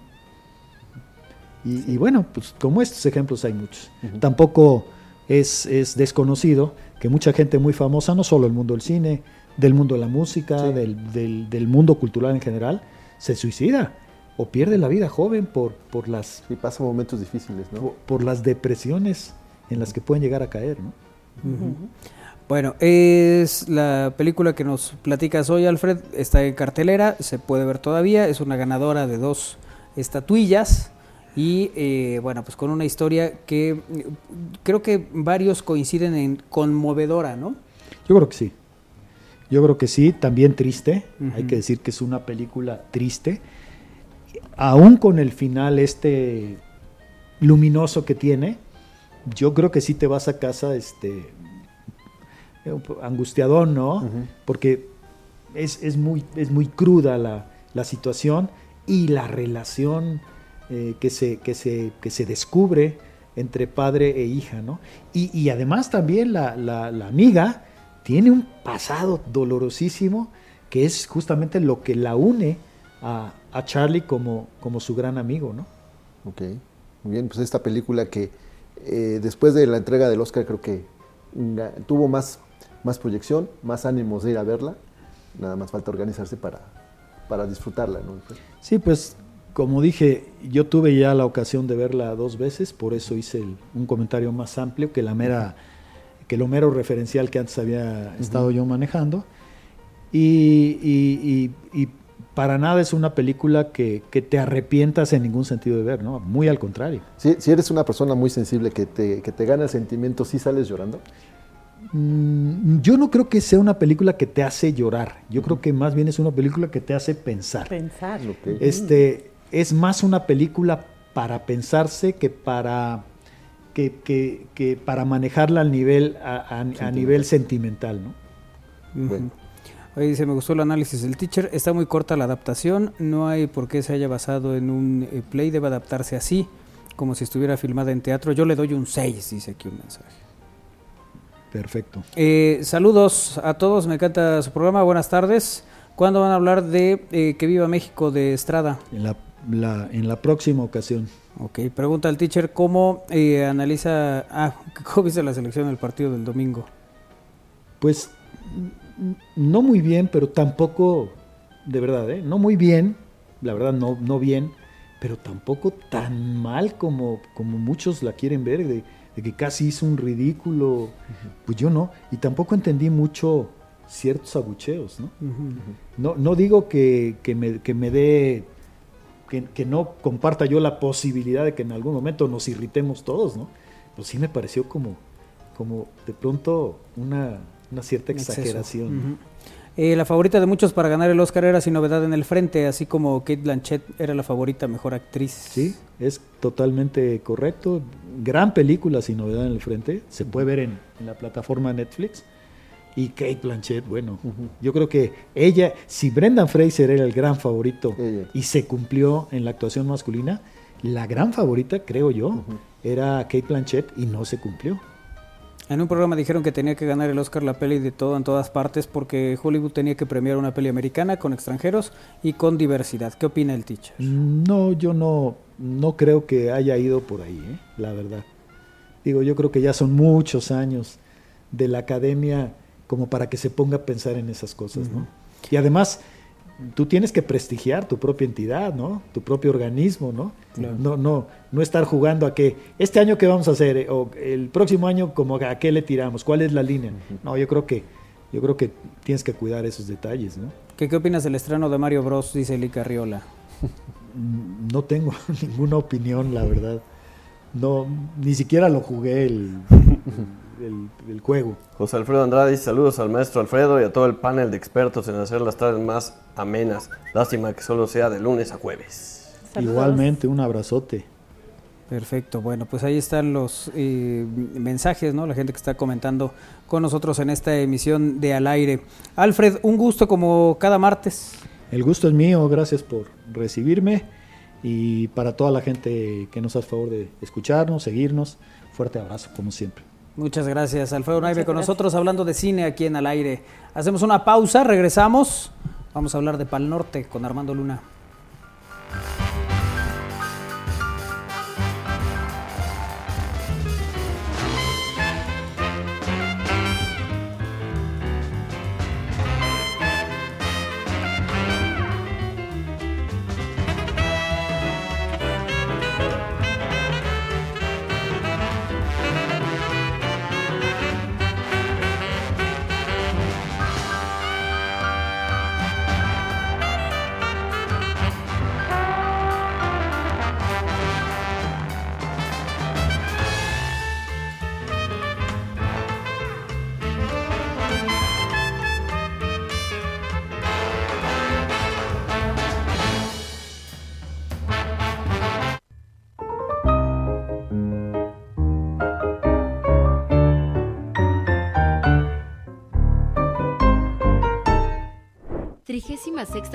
Y, y bueno, pues como estos ejemplos hay muchos. Tampoco es, es desconocido que mucha gente muy famosa, no solo del mundo del cine, del mundo de la música, Sí. del, del- del mundo cultural en general, se suicida o pierde la vida joven por, por, las, Sí, pasa momentos difíciles, ¿no? por, por las depresiones en las que pueden llegar a caer, ¿no? Bueno, es la película que nos platicas hoy, Alfred. Está en cartelera, se puede ver todavía. Es una ganadora de dos estatuillas. Y eh, bueno, pues con una historia que mm, creo que varios coinciden en conmovedora, ¿no? Yo creo que sí. Yo creo que sí, también triste. Hay que decir que es una película triste. Aún con el final este luminoso que tiene, yo creo que sí te vas a casa este angustiador, ¿no? Porque es, es, muy, es muy cruda la, la situación y la relación eh, que, se, que, se, que se descubre entre padre e hija, ¿no? Y, y además también la, la, la, amiga tiene un pasado dolorosísimo que es justamente lo que la une a, a Charlie como, como su gran amigo, ¿no? Ok, muy bien, pues esta película que eh, después de la entrega del Oscar creo que tuvo más, más proyección, más ánimos de ir a verla, nada más falta organizarse para, para disfrutarla, ¿no? Sí, pues como dije, yo tuve ya la ocasión de verla dos veces, por eso hice el, un comentario más amplio que la mera, que lo mero referencial que antes había estado uh -huh. yo manejando. Y, y, y, y, para nada es una película que, que, te arrepientas en ningún sentido de ver, ¿no? Muy al contrario. Si, si eres una persona muy sensible que te, que te gana el sentimiento, ¿sí sales llorando? Mm, yo no creo que sea una película que te hace llorar. Yo uh -huh. creo que más bien es una película que te hace pensar. Pensar. Okay. Este, es más una película para pensarse que para que, que, que para manejarla al nivel a, a, a nivel sentimental, ¿no? Bueno. Oye, dice, me gustó el análisis del teacher, está muy corta la adaptación, no hay por qué se haya basado en un eh, play, debe adaptarse así, como si estuviera filmada en teatro. Yo le doy un 6, dice aquí un mensaje. Perfecto. Eh, saludos a todos, me encanta su programa, buenas tardes. ¿Cuándo van a hablar de eh, Que Viva México de Estrada? En la la, en la próxima ocasión. Ok, pregunta al teacher, ¿cómo eh, analiza, ah, cómo viste la selección del partido del domingo? Pues no muy bien, pero tampoco, de verdad, ¿eh? no muy bien, la verdad no, no bien, pero tampoco tan mal como, como muchos la quieren ver, de, de que casi hizo un ridículo, uh -huh. pues yo no, y tampoco entendí mucho ciertos abucheos, ¿no? Uh -huh. no, no digo que, que, me, que me dé que, que, no comparta yo la posibilidad de que en algún momento nos irritemos todos, ¿no? Pues sí me pareció como, como de pronto una, una cierta exageración. Uh -huh. eh, la favorita de muchos para ganar el Oscar era Sin Novedad en el Frente, así como Kate Blanchett era la favorita mejor actriz. Sí, es totalmente correcto. Gran película Sin Novedad en el Frente, se puede ver en, en la plataforma Netflix. Y Kate Blanchett, bueno, uh -huh. yo creo que ella, si Brendan Fraser era el gran favorito ella. y se cumplió en la actuación masculina, la gran favorita, creo yo, uh -huh. era Kate Blanchett y no se cumplió. En un programa dijeron que tenía que ganar el Oscar la peli de todo en todas partes porque Hollywood tenía que premiar una peli americana con extranjeros y con diversidad. ¿Qué opina el teacher? No, yo no, no creo que haya ido por ahí, ¿eh? la verdad. Digo, yo creo que ya son muchos años de la academia como para que se ponga a pensar en esas cosas, ¿no? Uh -huh. Y además, tú tienes que prestigiar tu propia entidad, ¿no? Tu propio organismo, ¿no? Claro. No, no, no estar jugando a que este año qué vamos a hacer o el próximo año como a qué le tiramos, cuál es la línea. Uh -huh. No, yo creo que yo creo que tienes que cuidar esos detalles, ¿no? ¿Qué, qué opinas del estreno de Mario Bros? Dice Lica Riola. no tengo ninguna opinión, la verdad. No, ni siquiera lo jugué el, el, el, juego. José Alfredo Andrade dice saludos al maestro Alfredo y a todo el panel de expertos en hacer las tardes más amenas. Lástima que solo sea de lunes a jueves. Saludos. Igualmente, un abrazote. Perfecto, bueno, pues ahí están los eh, mensajes, ¿no? La gente que está comentando con nosotros en esta emisión de Al Aire. Alfred, un gusto como cada martes. El gusto es mío, gracias por recibirme y para toda la gente que nos hace favor de escucharnos, seguirnos, fuerte abrazo como siempre. Muchas gracias, Alfredo Naive, con gracias. nosotros hablando de cine aquí en Al Aire. Hacemos una pausa, regresamos. Vamos a hablar de Pal Norte con Armando Luna.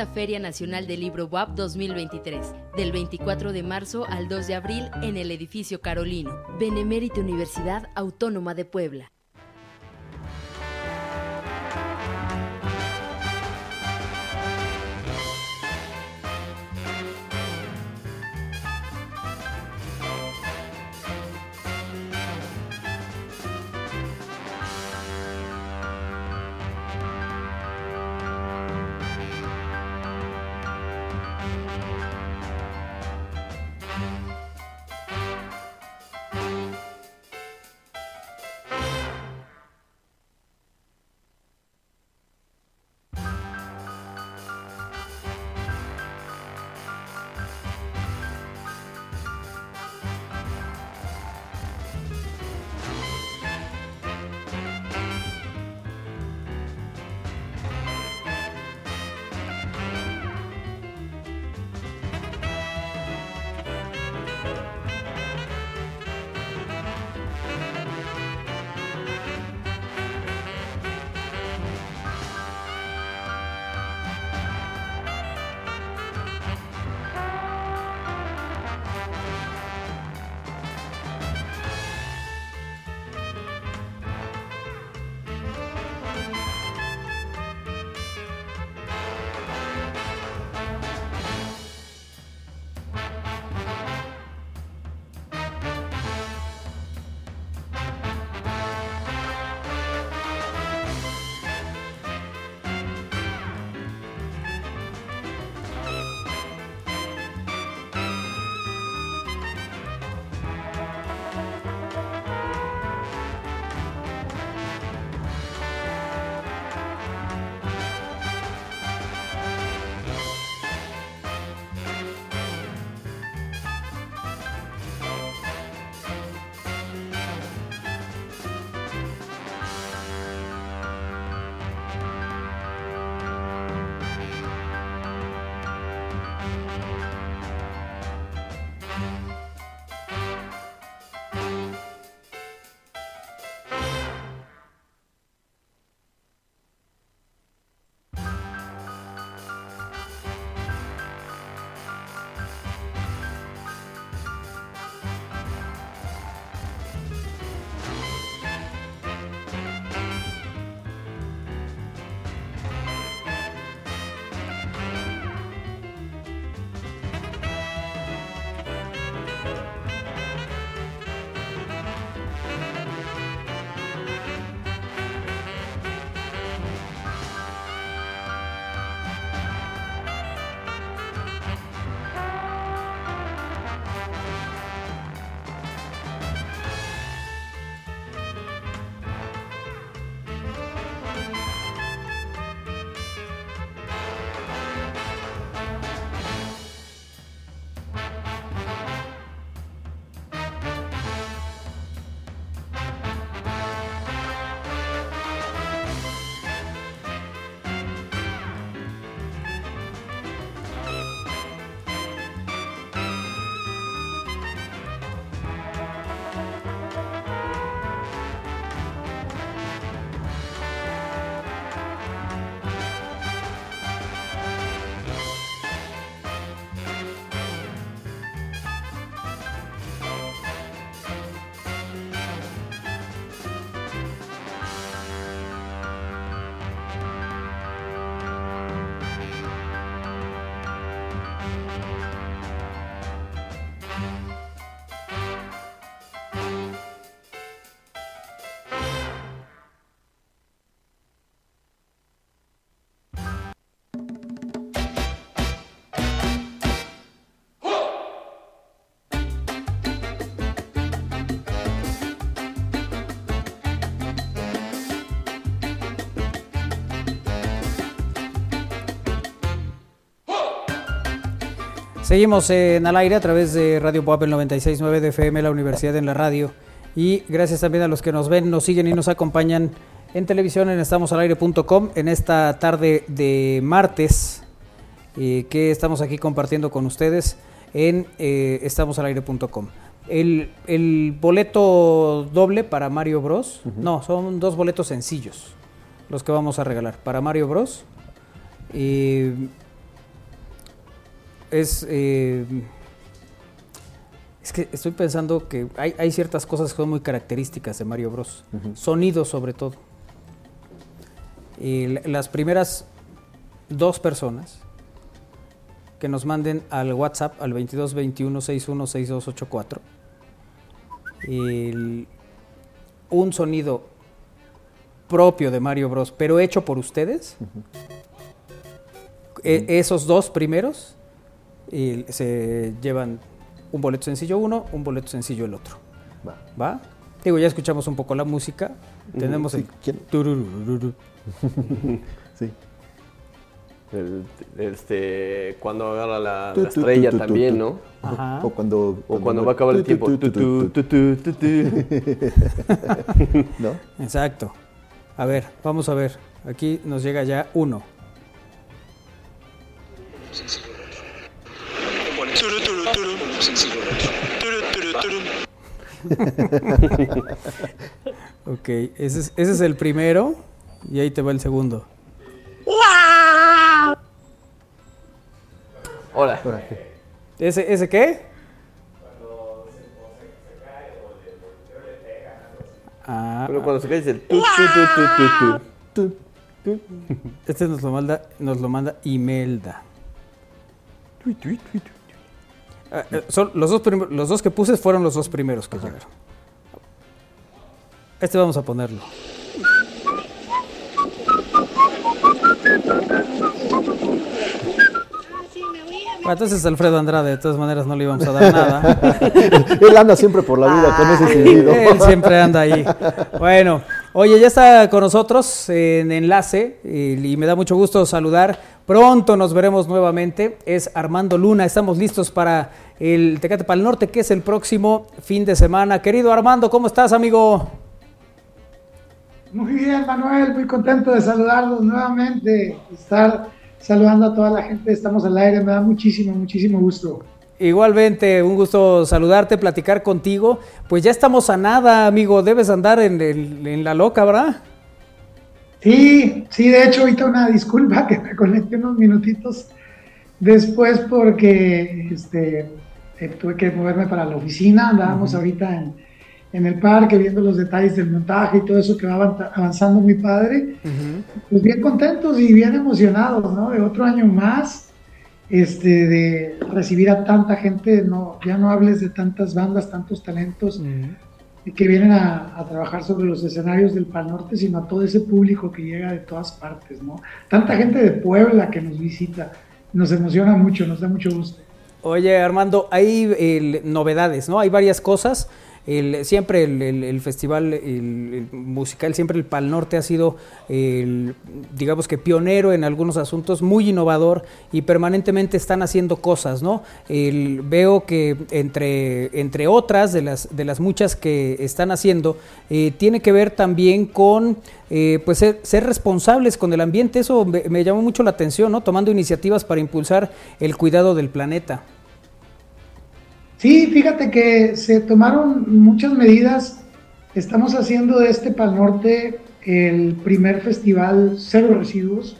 Feria Nacional del Libro WAP 2023, del 24 de marzo al 2 de abril en el edificio Carolino, Benemérita Universidad Autónoma de Puebla. Seguimos en al aire a través de Radio Pop el 96.9 de FM, la Universidad en la Radio. Y gracias también a los que nos ven, nos siguen y nos acompañan en televisión en estamosalaire.com en esta tarde de martes eh, que estamos aquí compartiendo con ustedes en eh, estamosalaire.com. El, el boleto doble para Mario Bros. No, son dos boletos sencillos los que vamos a regalar. Para Mario Bros. eh, es... eh, es que estoy pensando que hay, hay ciertas cosas que son muy características de Mario Bros. Sonido sobre todo. Y la- las primeras dos personas que nos manden al WhatsApp al 22 21 61 6284 el- un sonido propio de Mario Bros, pero hecho por ustedes. E- esos dos primeros y se llevan un boleto sencillo uno, un boleto sencillo el otro. Va. ¿Va? Digo, ya escuchamos un poco la música. Tenemos Sí, el. Sí. El- este, cuando agarra la, Tu, la estrella tu, tu, también. ¿no? Ajá. O cuando, O cuando va a acabar el tiempo. ¿No? Exacto. A ver, vamos a ver. Aquí nos llega ya uno. Ok, ese es, ese es el primero y ahí te va el segundo. Hola. ¿Ese, ese qué? Ah, Pero cuando se cae dice el tu, tu, tu, tu, este nos lo manda, nos lo manda Imelda. Ah, eh, son los, dos los dos que puse fueron los dos primeros que llegaron. Este vamos a ponerlo. Bueno, entonces Alfredo Andrade, de todas maneras no le íbamos a dar nada. Él anda siempre por la vida con ese silbido. Él siempre anda ahí. Bueno, oye, ya está con nosotros en enlace y, y me da mucho gusto saludar. Pronto nos veremos nuevamente. Es Armando Luna. Estamos listos para el Tecate Pal Norte, que es el próximo fin de semana. Querido Armando, ¿cómo estás, amigo? Muy bien, Manuel, muy contento de saludarlos nuevamente, estar saludando a toda la gente, estamos al aire, me da muchísimo, muchísimo gusto. Igualmente, un gusto saludarte, platicar contigo. Pues ya estamos a nada, amigo. Debes andar en, el- en la loca, ¿verdad? Sí, sí, de hecho, ahorita una disculpa que me conecté unos minutitos después porque este, eh, tuve que moverme para la oficina, andábamos ahorita en, en el parque viendo los detalles del montaje y todo eso que va avan- avanzando muy padre. Pues bien contentos y bien emocionados, ¿no? De otro año más, este, de recibir a tanta gente, no, ya no hables de tantas bandas, tantos talentos que vienen a, trabajar sobre los escenarios del Pal Norte, sino a todo ese público que llega de todas partes, ¿no? Tanta gente de Puebla que nos visita, nos emociona mucho, nos da mucho gusto. Oye, Armando, hay el, novedades, ¿no? Hay varias cosas. El- siempre el, el- el festival musical, siempre el Pal Norte ha sido, digamos que pionero en algunos asuntos, muy innovador y permanentemente están haciendo cosas, ¿no? Veo que entre, entre otras de las, de las muchas que están haciendo, eh, tiene que ver también con eh, pues ser, ser responsables con el ambiente. Eso me, me llamó mucho la atención, ¿no? Tomando iniciativas para impulsar el cuidado del planeta. Sí, fíjate que se tomaron muchas medidas. Estamos haciendo de este Pal Norte el primer festival cero residuos.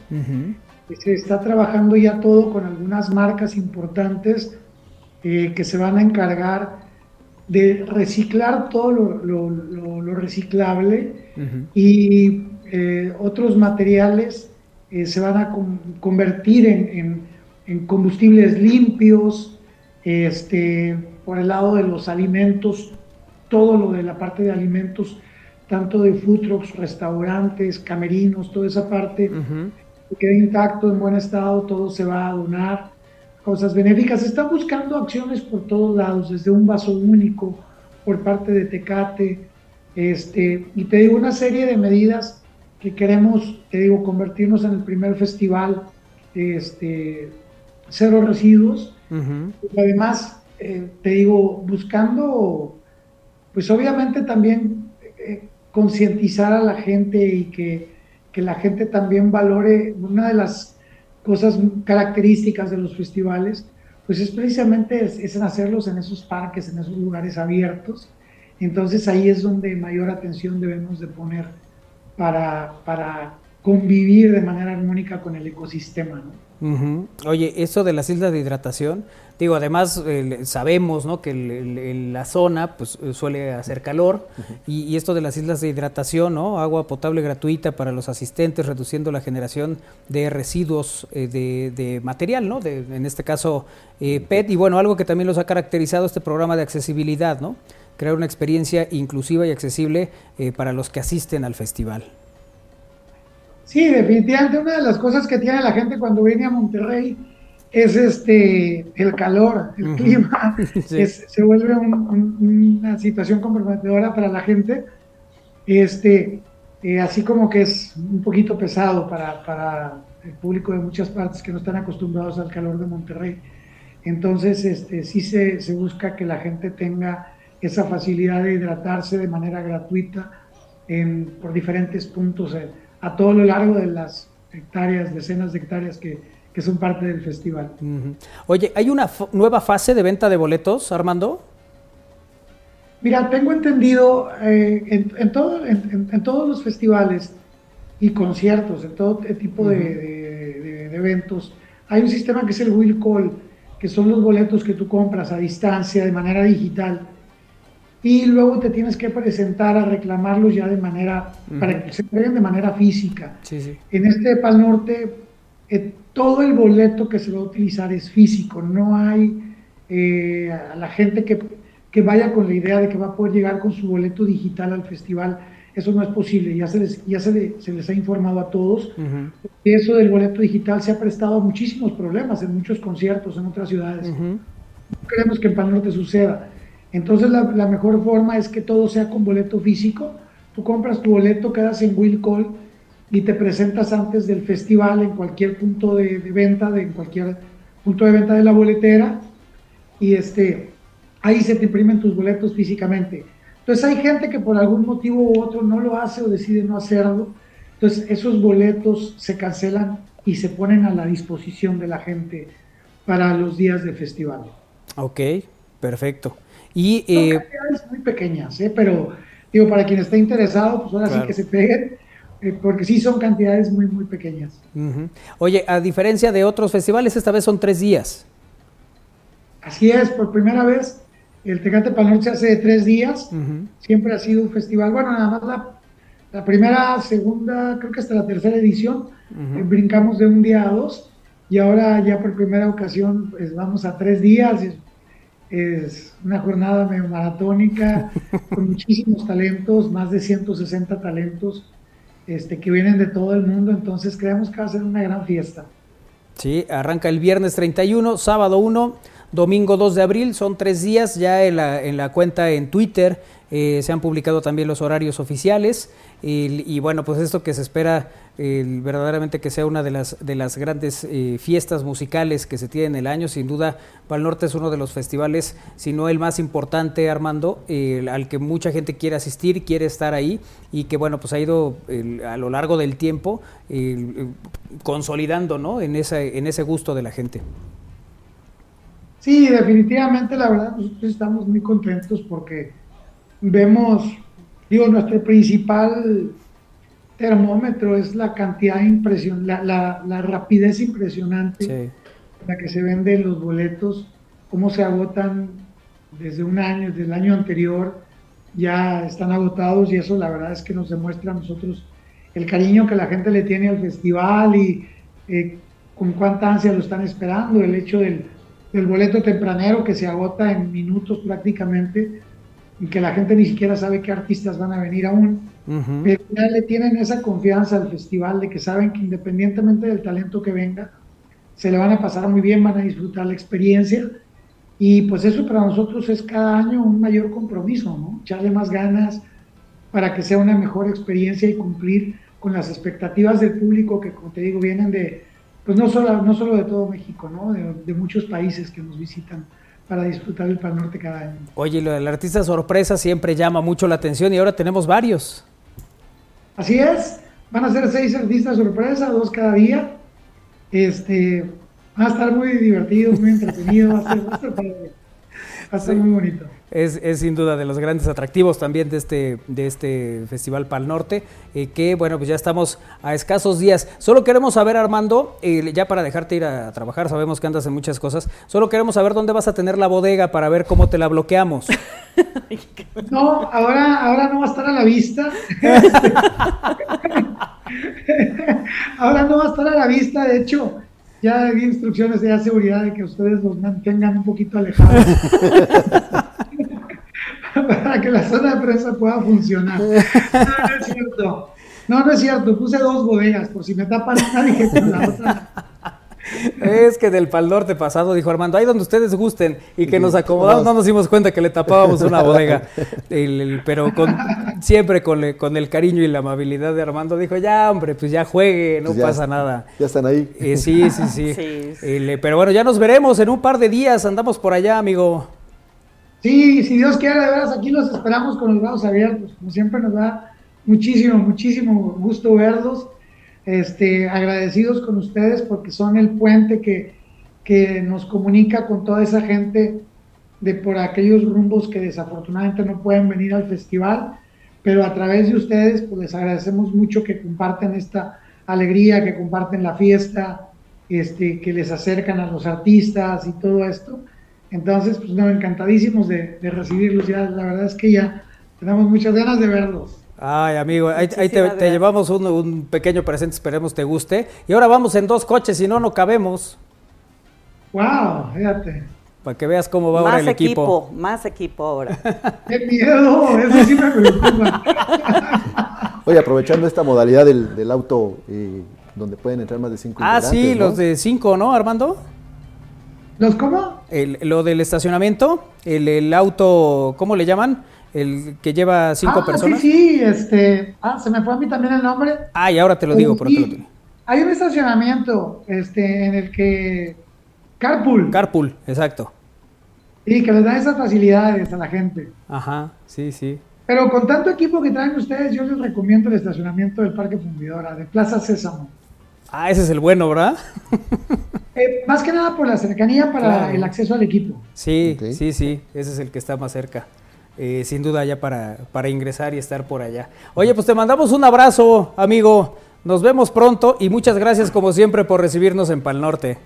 Se está trabajando ya todo con algunas marcas importantes eh, que se van a encargar de reciclar todo lo, lo- lo- lo reciclable y eh, otros materiales eh, se van a con- convertir en, en- en combustibles limpios, este, por el lado de los alimentos, todo lo de la parte de alimentos, tanto de food trucks, restaurantes, camerinos, toda esa parte que quede intacto, en buen estado, todo se va a donar, cosas benéficas. Se están buscando acciones por todos lados, desde un vaso único por parte de Tecate, este, y te digo una serie de medidas que queremos, te digo, convertirnos en el primer festival este, cero residuos. Y además, eh, te digo, buscando, pues obviamente también eh, concientizar a la gente y que, que la gente también valore una de las cosas características de los festivales, pues es precisamente es, hacerlos en esos parques, en esos lugares abiertos. Entonces ahí es donde mayor atención debemos de poner para, para convivir de manera armónica con el ecosistema. ¿no? Oye, eso de las islas de hidratación, digo, además sabemos ¿no? que el, la zona pues, suele hacer calor y, esto de las islas de hidratación, ¿no? agua potable gratuita para los asistentes, reduciendo la generación de residuos eh, de, material, ¿no? De, en este caso eh, PET, y bueno, algo que también los ha caracterizado este programa de accesibilidad, ¿no? crear una experiencia inclusiva y accesible eh, para los que asisten al festival. Sí, definitivamente una de las cosas que tiene la gente cuando viene a Monterrey es este el calor, el clima, se vuelve una situación comprometedora para la gente, este, eh, así como que es un poquito pesado para, el público de muchas partes que no están acostumbrados al calor de Monterrey. Entonces, este, sí se, se busca que la gente tenga esa facilidad de hidratarse de manera gratuita en, por diferentes puntos a todo lo largo de las hectáreas, decenas de hectáreas que, que son parte del festival. Oye, ¿hay una nueva fase de venta de boletos, Armando? Mira, tengo entendido eh, en, todo, en, todos los festivales y conciertos, en todo tipo de, de, eventos, hay un sistema que es el Will Call, que son los boletos que tú compras a distancia, de manera digital y luego te tienes que presentar a reclamarlos ya de manera, para que se entreguen de manera física. En este Pal Norte, eh, todo el boleto que se va a utilizar es físico, no hay eh, a la gente que, que, vaya con la idea de que va a poder llegar con su boleto digital al festival. Eso no es posible, ya se les, ya se, se les ha informado a todos. Eso del boleto digital se ha prestado a muchísimos problemas en muchos conciertos en otras ciudades. No queremos que en Pal Norte suceda. Entonces la, mejor forma es que todo sea con boleto físico. Tú compras tu boleto, quedas en Will Call y te presentas antes del festival en cualquier punto de, venta, de, en cualquier punto de venta de la boletera y este, ahí se te imprimen tus boletos físicamente. Entonces hay gente que por algún motivo u otro no lo hace o decide no hacerlo. Entonces esos boletos se cancelan y se ponen a la disposición de la gente para los días de festival. Ok, perfecto. Y, Son eh, cantidades muy pequeñas, ¿eh? pero digo, para quien esté interesado, pues ahora sí que se peguen, eh, porque sí son cantidades muy, muy pequeñas. Oye, a diferencia de otros festivales, esta vez son tres días. Así es, por primera vez el Tecate Pal se hace de tres días, siempre ha sido un festival, bueno, nada más la, la primera, segunda, creo que hasta la tercera edición, eh, brincamos de un día a dos, y ahora ya por primera ocasión pues vamos a tres días, es una jornada medio maratónica con muchísimos talentos, más de 160 talentos este, que vienen de todo el mundo, entonces creemos que va a ser una gran fiesta. Sí, arranca el viernes 31, sábado 1, domingo 2 de abril, son tres días ya en la, en la cuenta en Twitter, eh, se han publicado también los horarios oficiales y, bueno, pues esto que se espera verdaderamente que sea una de las, de las grandes eh, fiestas musicales que se tiene en el año. Sin duda, Pal Norte es uno de los festivales, si no el más importante, Armando, al que mucha gente quiere asistir, quiere estar ahí y que bueno, pues ha ido a lo largo del tiempo consolidando ¿no? en, esa, en ese gusto de la gente. Sí, definitivamente, la verdad, nosotros estamos muy contentos porque vemos Digo, nuestro principal termómetro es la cantidad impresionante, la, rapidez impresionante la que se venden los boletos, cómo se agotan desde un año, desde el año anterior, ya están agotados y eso la verdad es que nos demuestra a nosotros el cariño que la gente le tiene al festival y eh, con cuánta ansia lo están esperando, el hecho del, del boleto tempranero que se agota en minutos prácticamente y que la gente ni siquiera sabe qué artistas van a venir aún, pero ya le tienen esa confianza al festival de que saben que independientemente del talento que venga, se le van a pasar muy bien, van a disfrutar la experiencia. Y pues eso para nosotros es cada año un mayor compromiso, ¿no? Echarle más ganas para que sea una mejor experiencia y cumplir con las expectativas del público que, como te digo, vienen de, pues no solo, no solo de todo México, ¿no? De, de muchos países que nos visitan para disfrutar el Pal Norte cada año. Oye, lo del artista sorpresa siempre llama mucho la atención y ahora tenemos varios. Así es, van a ser seis artistas sorpresa, dos cada día. Este, va a estar muy divertido, muy entretenido, va a ser, muy bonito. Es, es sin duda de los grandes atractivos también de este, de este Festival Pal Norte, eh, que bueno, pues ya estamos a escasos días. Solo queremos saber, Armando, eh, ya para dejarte ir a trabajar, sabemos que andas en muchas cosas, solo queremos saber dónde vas a tener la bodega para ver cómo te la bloqueamos. No, ahora, ahora no va a estar a la vista. ahora no va a estar a la vista, de hecho, ya di instrucciones de seguridad de que ustedes los mantengan un poquito alejados. para que la zona de prensa pueda funcionar. No, no es cierto. No, no es cierto. Puse dos bodegas, por si me tapan una, dije con la otra. Es que del Pal Norte pasado dijo Armando, ahí donde ustedes gusten, y que nos acomodamos, no nos dimos cuenta que le tapábamos una bodega. El- el- pero con, siempre con, le- con el cariño y la amabilidad de Armando, dijo, ya hombre, pues ya juegue, no Pues ya- pasa nada. Ya están ahí. Eh, sí, sí, sí. Sí, sí. El, eh, pero bueno, ya nos veremos en un par de días, andamos por allá, amigo. Sí, si Dios quiere, de veras, aquí los esperamos con los brazos abiertos. Como siempre nos da muchísimo, muchísimo gusto verlos. Este, agradecidos con ustedes porque son el puente que, que nos comunica con toda esa gente de por aquellos rumbos que desafortunadamente no pueden venir al festival, pero a través de ustedes pues les agradecemos mucho que comparten esta alegría, que comparten la fiesta, este, que les acercan a los artistas y todo esto. Entonces, pues no, encantadísimos de, de recibirlos. Ya, la verdad es que ya tenemos muchas ganas de verlos. Ay, amigo, ahí, ahí te, llevamos un, un pequeño presente, esperemos te guste. Y ahora vamos en dos coches, si no, no cabemos. ¡Wow! Fíjate. Para que veas cómo va ahora el equipo. equipo, más equipo ahora. ¡Qué miedo! Eso sí me preocupa. Oye, aprovechando esta modalidad del, del auto eh, donde pueden entrar más de cinco Ah, sí, los de cinco, ¿no, Armando? ¿Los cómo? El- lo del estacionamiento, el, el auto, ¿cómo le llaman? El que lleva cinco ah, personas. Sí, sí, este. Ah, se me fue a mí también el nombre. Ah, y ahora te lo digo, pero te lo digo. Hay un estacionamiento este, en el que. Carpool. Carpool, exacto. y que les da esas facilidades a la gente. Ajá, sí, sí. Pero con tanto equipo que traen ustedes, yo les recomiendo el estacionamiento del Parque Fundidora, de Plaza Sésamo. Ah, ese es el bueno, ¿verdad? Eh, más que nada por la cercanía para Claro. el acceso al equipo. Sí, sí, sí, ese es el que está más cerca. Eh, sin duda ya para, para ingresar y estar por allá. Oye, pues te mandamos un abrazo, amigo. Nos vemos pronto y muchas gracias como siempre por recibirnos en Pal Norte.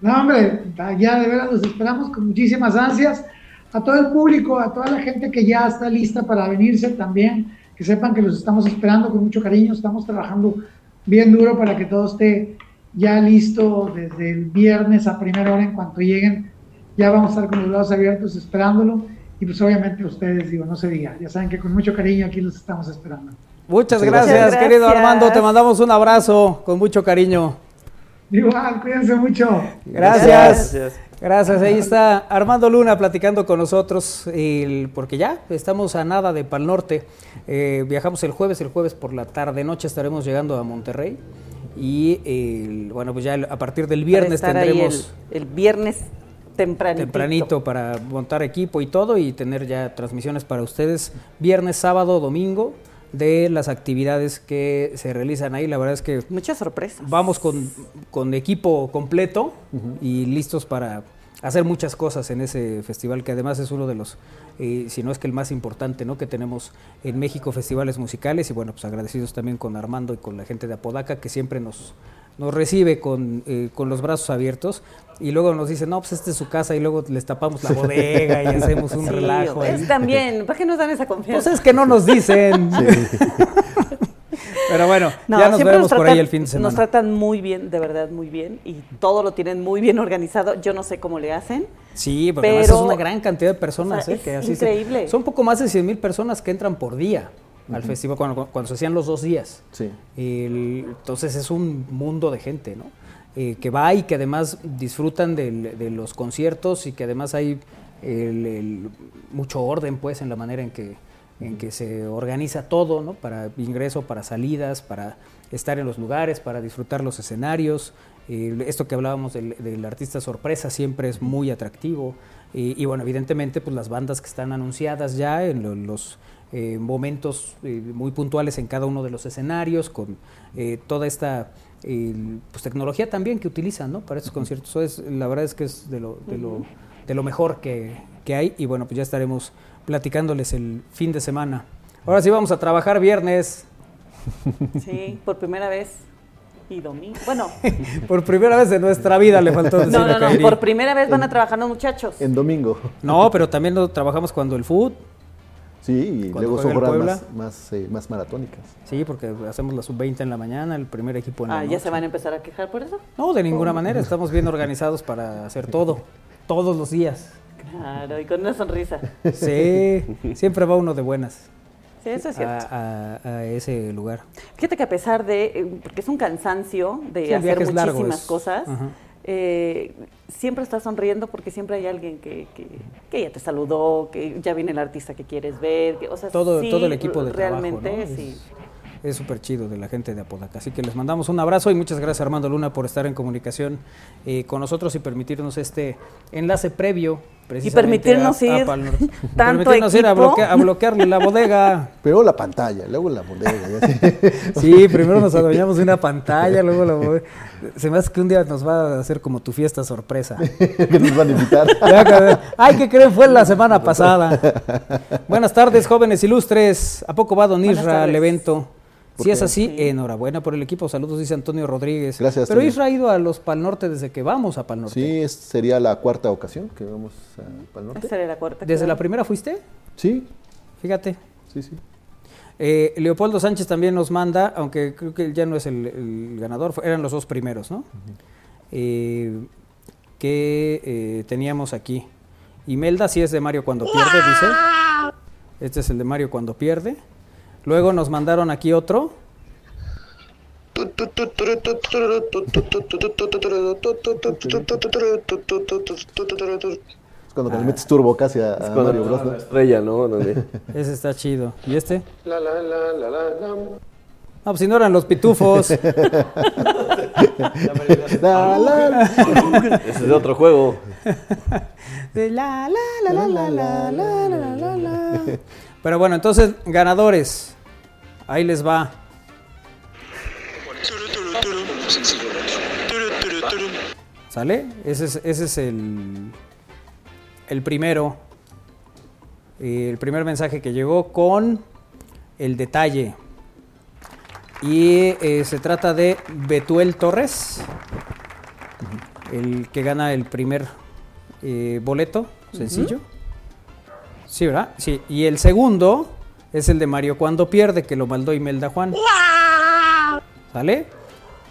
No, hombre, ya de veras los esperamos con muchísimas ansias. A todo el público, a toda la gente que ya está lista para venirse también, que sepan que los estamos esperando con mucho cariño. Estamos trabajando bien duro para que todo esté ya listo desde el viernes a primera hora en cuanto lleguen. Ya vamos a estar con los brazos abiertos esperándolo. Y pues obviamente ustedes, digo, no se diga. Ya saben que con mucho cariño aquí los estamos esperando. Muchas Muchas gracias, gracias. querido Armando. Te mandamos un abrazo con mucho cariño. Igual, cuídense mucho. Gracias. Gracias. Ahí está Armando Luna platicando con nosotros, el- porque ya estamos a nada de Pal Norte. Eh, viajamos el jueves, el jueves por la tarde noche estaremos llegando a Monterrey. Y el- bueno, pues ya a partir del viernes tendremos el, el viernes tempranito. tempranito para montar equipo y todo y tener ya transmisiones para ustedes viernes, sábado, domingo de las actividades que se realizan ahí. La verdad es que Muchas sorpresas. vamos con, con equipo completo y listos para hacer muchas cosas en ese festival, que además es uno de los, eh, si no es que el más importante, ¿no? que tenemos en México, festivales musicales. Y bueno, pues agradecidos también con Armando y con la gente de Apodaca, que siempre nos, nos recibe con, eh, con los brazos abiertos. Y luego nos dice, no, pues esta es su casa, y luego les tapamos la bodega y hacemos un Sí, relajo. ahí. es también, ¿para qué nos dan esa Pues confianza? es que no nos dicen. Pero bueno, No, ya nos veremos por ahí el fin de semana. Nos tratan muy bien, de verdad, muy bien. Y todo lo tienen muy bien organizado. Yo no sé cómo le hacen. Sí, porque Pero- es una gran cantidad de personas. o sea, ¿eh? es increíble. son poco más de 100 mil personas que entran por día al festival cuando, cuando se hacían los dos días. Sí. El- entonces es un mundo de gente, ¿no? Eh, que va y que además disfrutan del- de los conciertos y que además hay el- el- mucho orden, pues, en la manera en que, en que se organiza todo, ¿no? Para ingreso, para salidas, para estar en los lugares, para disfrutar los escenarios. Eh, esto que hablábamos del, del artista sorpresa siempre es muy atractivo. Eh, y bueno, evidentemente, pues las bandas que están anunciadas ya en lo- los eh, momentos eh, muy puntuales en cada uno de los escenarios, con eh, toda esta eh, pues, tecnología también que utilizan ¿no? para estos conciertos. Eso es, la verdad es que es de lo, de lo, de lo mejor que, que hay y bueno, pues ya estaremos platicándoles el fin de semana. Ahora sí vamos a trabajar viernes. Sí, por primera vez. Y domingo. Bueno, Por primera vez en nuestra vida le faltó decir no, no, no. Por primera vez van a trabajar los muchachos. En domingo. No, pero también lo trabajamos cuando el food. Sí, y luego son más, más, eh, más maratónicas. Sí, porque hacemos la sub-20 en la mañana, el primer equipo en la Ah, ¿ya se van a empezar a quejar por eso? No, de ninguna manera. Estamos bien organizados para hacer todo. Todos los días. Claro, y con una sonrisa. Sí, siempre va uno de buenas Sí, eso es cierto. a, a- a ese lugar. Fíjate que a pesar de, eh, porque es un cansancio de Sí, hacer largo, muchísimas es- cosas, Ajá. Eh, siempre estás sonriendo porque siempre hay alguien que, que, que ya te saludó, que ya viene el artista que quieres ver, que, o sea, Todo, sí, todo el equipo de realmente, trabajo, ¿no? sí. Es- súper chido de la gente de Apodaca. Así que les mandamos un abrazo y muchas gracias Armando Luna por estar en comunicación eh, con nosotros y permitirnos este enlace previo. precisamente permitirnos a- a ir Norte. Y tanto permitirnos ir a, bloquea- a bloquearle la bodega. Pero la pantalla, luego la bodega. ya. Sí, primero nos adueñamos de una pantalla, luego la bodega. Se me hace que un día nos va a hacer como tu fiesta sorpresa. que nos van a invitar. Que- Ay, ¿qué creen? Fue la semana pasada. Buenas tardes, jóvenes ilustres. ¿A poco va Don Isra al evento? ¿Por Si es así, Sí. enhorabuena por el equipo. Saludos, dice Antonio Rodríguez. Gracias, Pero. Isra ha ido a los Pal Norte desde que vamos a Pal Norte. Sí, es- sería la cuarta ocasión que vamos a Pal Norte. Esa era la cuarta. ¿Desde claro. la primera fuiste? Sí, Fíjate. sí, sí. Eh, Leopoldo Sánchez también nos manda, aunque creo que él ya no es el, el ganador, eran los dos primeros, ¿no? Eh, que eh, teníamos aquí. Imelda sí es de Mario cuando pierde, dice. Este es el de Mario cuando pierde. Luego nos mandaron aquí otro. Es cuando le metes turbo casi a, a Es cuando Mario Bros. la ¿no? estrella, ¿no? Ese está chido. ¿Y este? No, pues si no eran los pitufos. La, la, la. Ese es de otro juego. La, la, la, la, la, la, la, la, la, la. Pero bueno, entonces, ganadores. Ahí les va. ¿Sale? Ese es, ese es el, el primero. El primer mensaje que llegó con el detalle. Y eh, se trata de Betuel Torres, el que gana el primer eh, boleto, sencillo. Sí, ¿verdad? Sí. Y el segundo es el de Mario cuando pierde, que lo mandó Imelda Juan. ¿Sale?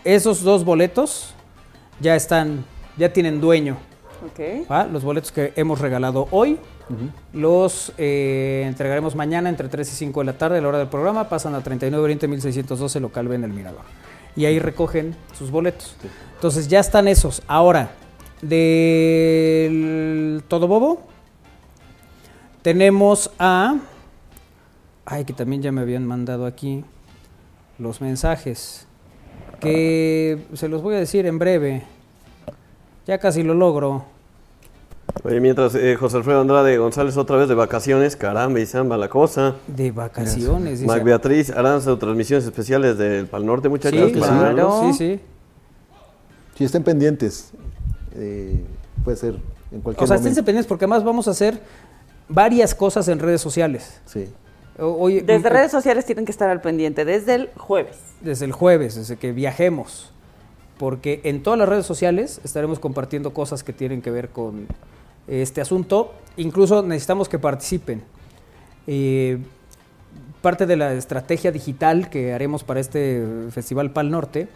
Esos dos boletos ya están, ya tienen dueño. Ok. ¿va? Los boletos que hemos regalado hoy los eh, entregaremos mañana entre 3 y 5 de la tarde a la hora del programa. Pasan a 39 Oriente 1612 local Ben el Mirador. Y ahí recogen sus boletos. Entonces ya están esos. Ahora, del Todo Bobo, tenemos a... Ay, que también ya me habían mandado aquí los mensajes. Que se los voy a decir en breve. Ya casi lo logro. Oye, mientras eh, José Alfredo Andrade González otra vez de vacaciones, caramba y samba la cosa. De vacaciones. dice. Mac Beatriz Aranza, transmisiones especiales del Pal Norte, muchachos. Sí, para claro. Sí, sí. Si estén pendientes, eh, puede ser en cualquier O sea, momento. esténse pendientes porque además vamos a hacer varias cosas en redes sociales. Sí. Hoy, Desde mm, redes sociales tienen que estar al pendiente, desde el jueves. desde el jueves, desde que viajemos. Porque en todas las redes sociales estaremos compartiendo cosas que tienen que ver con este asunto. Incluso necesitamos que participen. Eh, parte de la estrategia digital que haremos para este Festival Pal Norte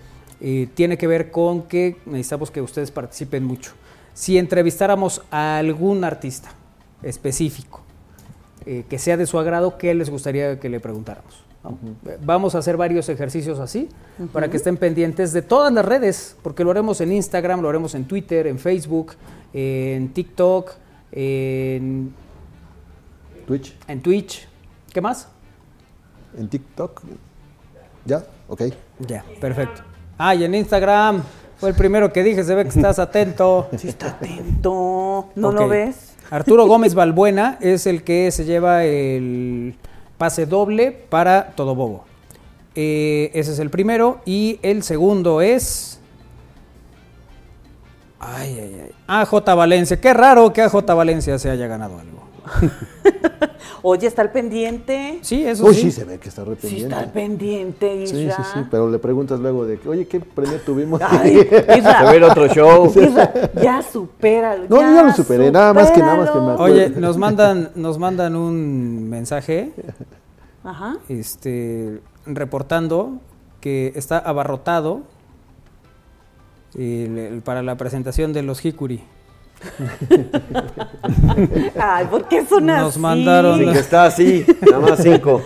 eh, tiene que ver con que necesitamos que ustedes participen mucho. Si entrevistáramos a algún artista específico eh, que sea de su agrado, ¿qué les gustaría que le preguntáramos? ¿no? Vamos a hacer varios ejercicios así para que estén pendientes de todas las redes, porque lo haremos en Instagram, lo haremos en Twitter, en Facebook, en TikTok, en, Twitch, en Twitch. ¿Qué más? en TikTok. ¿Ya? Ok. Ya, perfecto. Ah, y en Instagram. Fue el primero que dije, se ve que estás atento. Sí, está atento. ¿No lo ves? Arturo Gómez Balbuena es el que se lleva el pase doble para Todo Bobo. Eh, ese es el primero. Y el segundo es. Ay, ay, ay. AJ Valencia. Qué raro que AJ Valencia se haya ganado algo. Oye, está al pendiente. Sí, eso Uy, sí. sí se ve que está re Sí, pendiente. está al pendiente, Sí, Isra. sí, sí, pero le preguntas luego de que, oye, ¿qué premio tuvimos? Ay, Isra. A ver otro show. Isra, ya supéralo. No, yo ya lo superé, nada más que- nada más que me. Oye, nos mandan, nos mandan un mensaje Ajá. este, reportando que está abarrotado el- el- para la presentación de los Hikuri. Ay, ¿por qué son Nos así? mandaron- Sí, que está así, nada más cinco.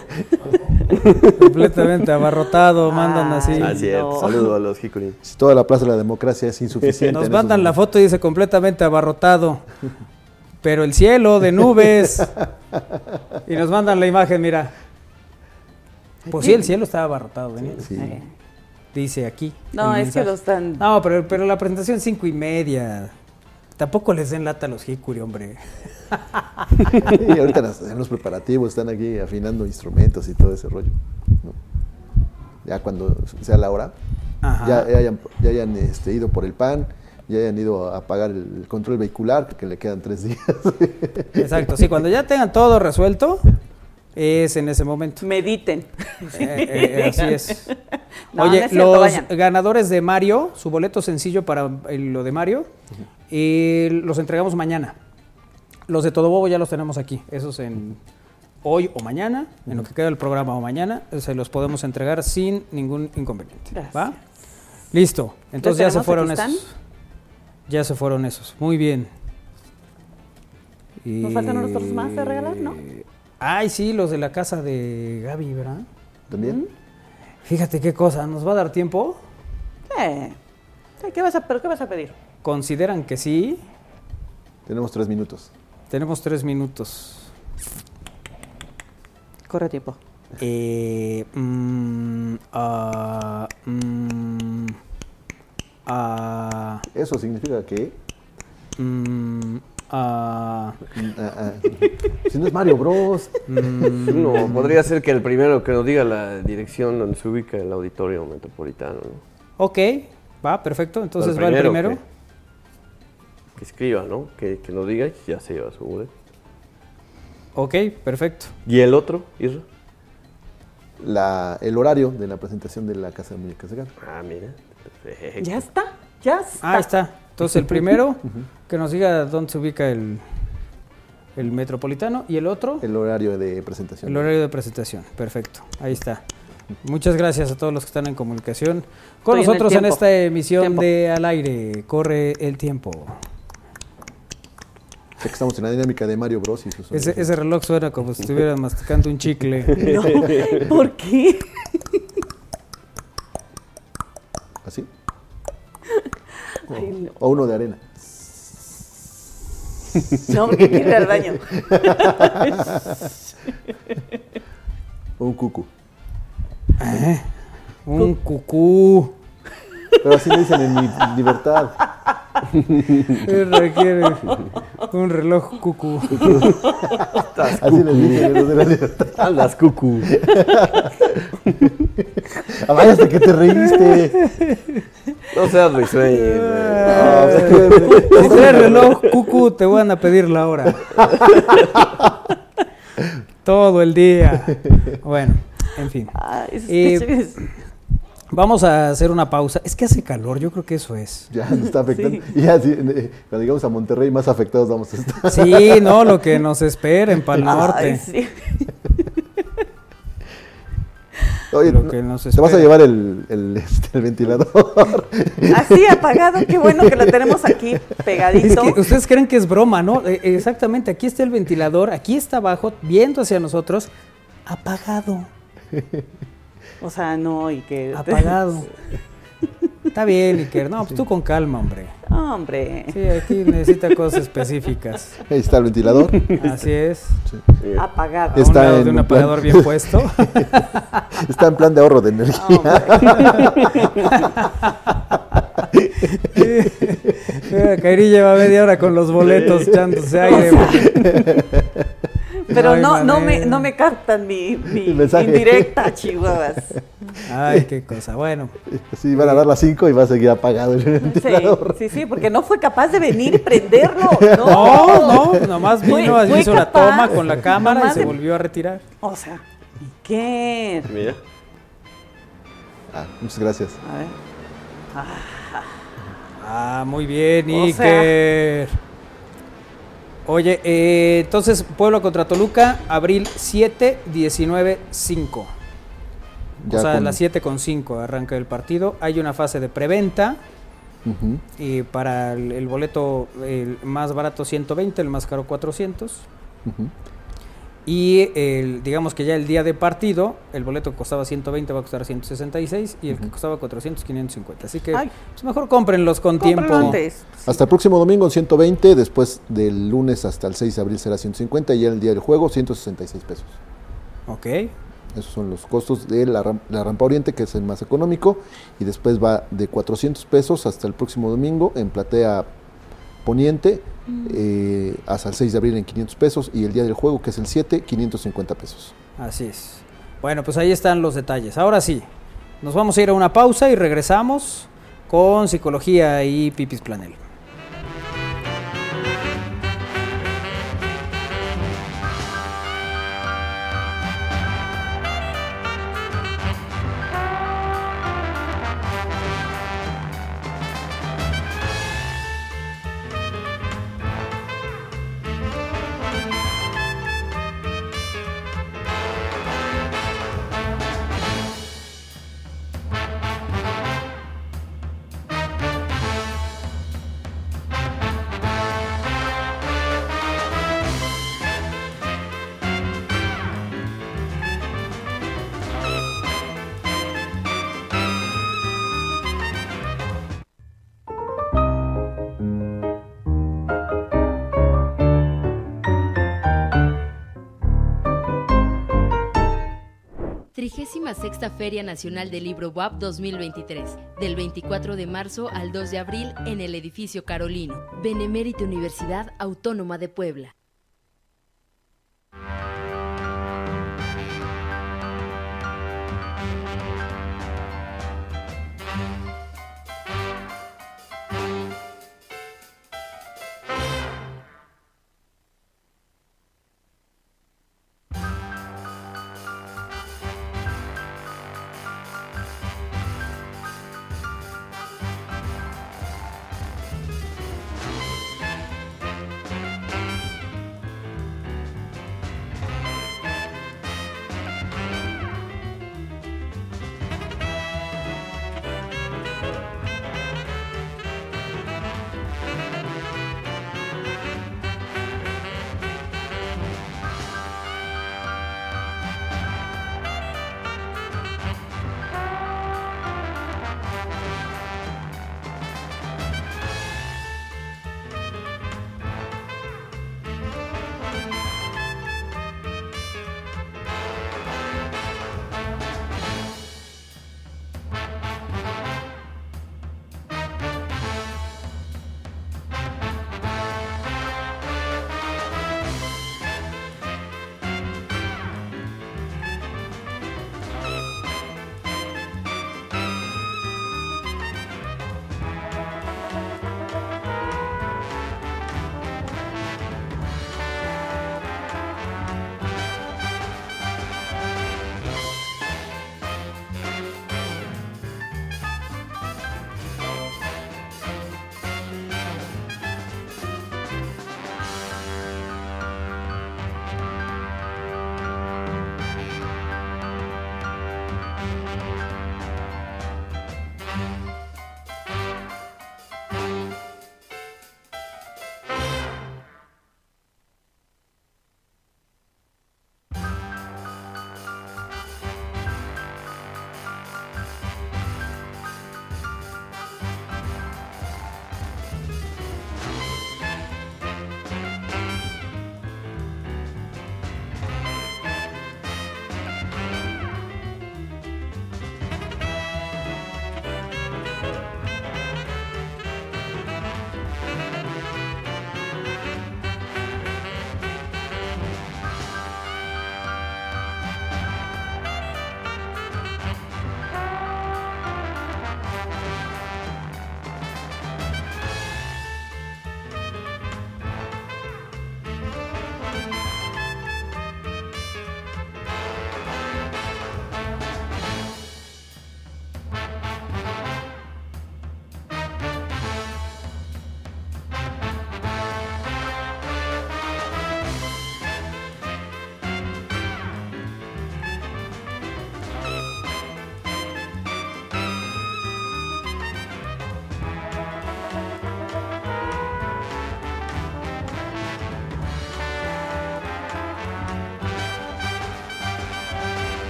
Completamente abarrotado, mandan así. Así es, no. saludo a los Hikuri. Si toda la plaza de la democracia es insuficiente. Nos mandan la foto y dice completamente abarrotado. Pero el cielo de nubes. Y nos mandan la imagen, mira. Pues sí, el cielo estaba abarrotado. ¿eh? Sí. Dice aquí. No, es que lo están. No, pero, pero la presentación cinco y media. Tampoco les den lata a los Hikuri, hombre. y ahorita las- en los preparativos están aquí afinando instrumentos y todo ese rollo. ¿no? Ya cuando sea la hora, Ajá. ya, ya hayan, ya hayan, este, ido por el pan, ya hayan ido a pagar el control vehicular, que le quedan tres días. Exacto, sí, cuando ya tengan todo resuelto, es en ese momento. Mediten. Eh, eh, así es. No, Oye, no es cierto, los vayan. ganadores de Mario, su boleto sencillo para el- lo de Mario, eh, los entregamos mañana. Los de Todo Bobo ya los tenemos aquí. Esos en hoy o mañana, en lo que queda del programa o mañana, eh, se los podemos entregar sin ningún inconveniente. Gracias. ¿Va? Listo. Entonces ya se fueron ¿Aquí esos. Ya se fueron esos. Muy bien. Nos faltan otros más de regalar, ¿no? Ay, sí, los de la casa de Gaby, ¿verdad? ¿También? Fíjate qué cosa, ¿nos va a dar tiempo? Eh. ¿Qué vas a, ¿Pero qué vas a pedir? Consideran que sí. Tenemos tres minutos. Tenemos tres minutos. Corre tiempo. Eh, mm, ah, mm, ah, Eso significa que... mm, ah, mm, ah, ah, si no es Mario Bros. mm, No, podría ser que el primero que nos diga la dirección donde se ubica el auditorio metropolitano. ¿no? ok, va, perfecto. Entonces El va el primero. Que escriba, ¿no? Que, que nos diga y ya se lleva su boleto. Ok, perfecto. ¿Y el otro, Isra? La, el horario de la presentación de la Casa de Muñecas de Gala. Ah, mira. Perfecto. Ya está. Ya está. Ah, ahí está. Entonces el primero, que nos diga dónde se ubica el, el metropolitano. Y el otro, El horario de presentación. El horario de presentación, perfecto, ahí está. Muchas gracias a todos los que están en comunicación con Estoy nosotros en, esta emisión Tiempo. de Al Aire. Corre el tiempo. Ya que estamos en la dinámica de Mario Bros. y sus Ese, ese reloj suena como si estuvieran masticando un chicle. No, ¿Por qué? ¿Así? No. O uno de arena. No, porque quiero ir al baño. Un cucu. un cucú. Pero así le dicen en mi libertad. Eh, Requiere un reloj cucú. Así le dicen en los de la libertad. Andas, cucu. Ah, vaya, hasta que te reíste. No seas risueño. Si traes reloj cucú, te van a pedir la hora. Todo el día. Bueno, en fin. Ay, Eh, Vamos a hacer una pausa. Es que hace calor, yo creo que eso es. Ya nos está afectando. Sí. Y ya, sí, eh, cuando llegamos a Monterrey, más afectados vamos a estar. Sí, no, lo que nos espera en Pal Norte. Ay, sí. Oye, Lo no- que nos te vas a llevar el, el, este, el ventilador. Así apagado, qué bueno que lo tenemos aquí Es pegadito. que ustedes creen que es broma, ¿no? Eh, Exactamente, aquí está el ventilador, aquí está abajo, viendo hacia nosotros, apagado, O sea, no, y que. apagado. Está bien, Iker. No, pues tú con calma, hombre. Hombre, Sí, aquí necesita cosas específicas. Ahí está el ventilador. Así es. apagado. A un Está lado en de un un plan. apagador bien puesto. Está en plan de ahorro de energía. Mira, Kairi lleva media hora con los boletos echándose aire. Pero no, no, me, no me captan mi, mi indirecta, chihuahuas. Ay, qué cosa. Bueno. Sí, van a dar las 5 y va a seguir apagado el Sí, ventilador. sí, sí, porque no fue capaz de venir y prenderlo. No, No, no, nomás vino, fue hizo la toma con la cámara y se de- volvió a retirar. O sea, ¿y qué? Mira. Ah, muchas gracias. A ver. Ah, muy bien, O Iker. Oye, eh, entonces Puebla contra Toluca, abril 7, 19, 5. Ya o sea, con- las 7 con 5 arranca el partido. Hay una fase de preventa. Ujú. Y para el, el boleto el más barato 120, el más caro 400. Ujú. Y el, digamos que ya el día de partido, el boleto que costaba 120 va a costar 166 y el que costaba 400, 550. Así que Ay. pues mejor cómprenlos con Cómprenlo tiempo. antes. Hasta el próximo domingo en 120, después del lunes hasta el 6 de abril será 150 y ya el día del juego 166 pesos. Ok. Esos son los costos de la, ram- la rampa oriente, que es el más económico, y después va de 400 pesos hasta el próximo domingo en platea poniente, eh, hasta el 6 de abril en 500 pesos, y el día del juego, que es el 7, 550 pesos. Así es. Bueno, pues ahí están los detalles. Ahora sí, nos vamos a ir a una pausa y regresamos con psicología y pipis planel. Feria Nacional del Libro WAP 2023, del 24 de marzo al 2 de abril en el edificio Carolino, Benemérita Universidad Autónoma de Puebla.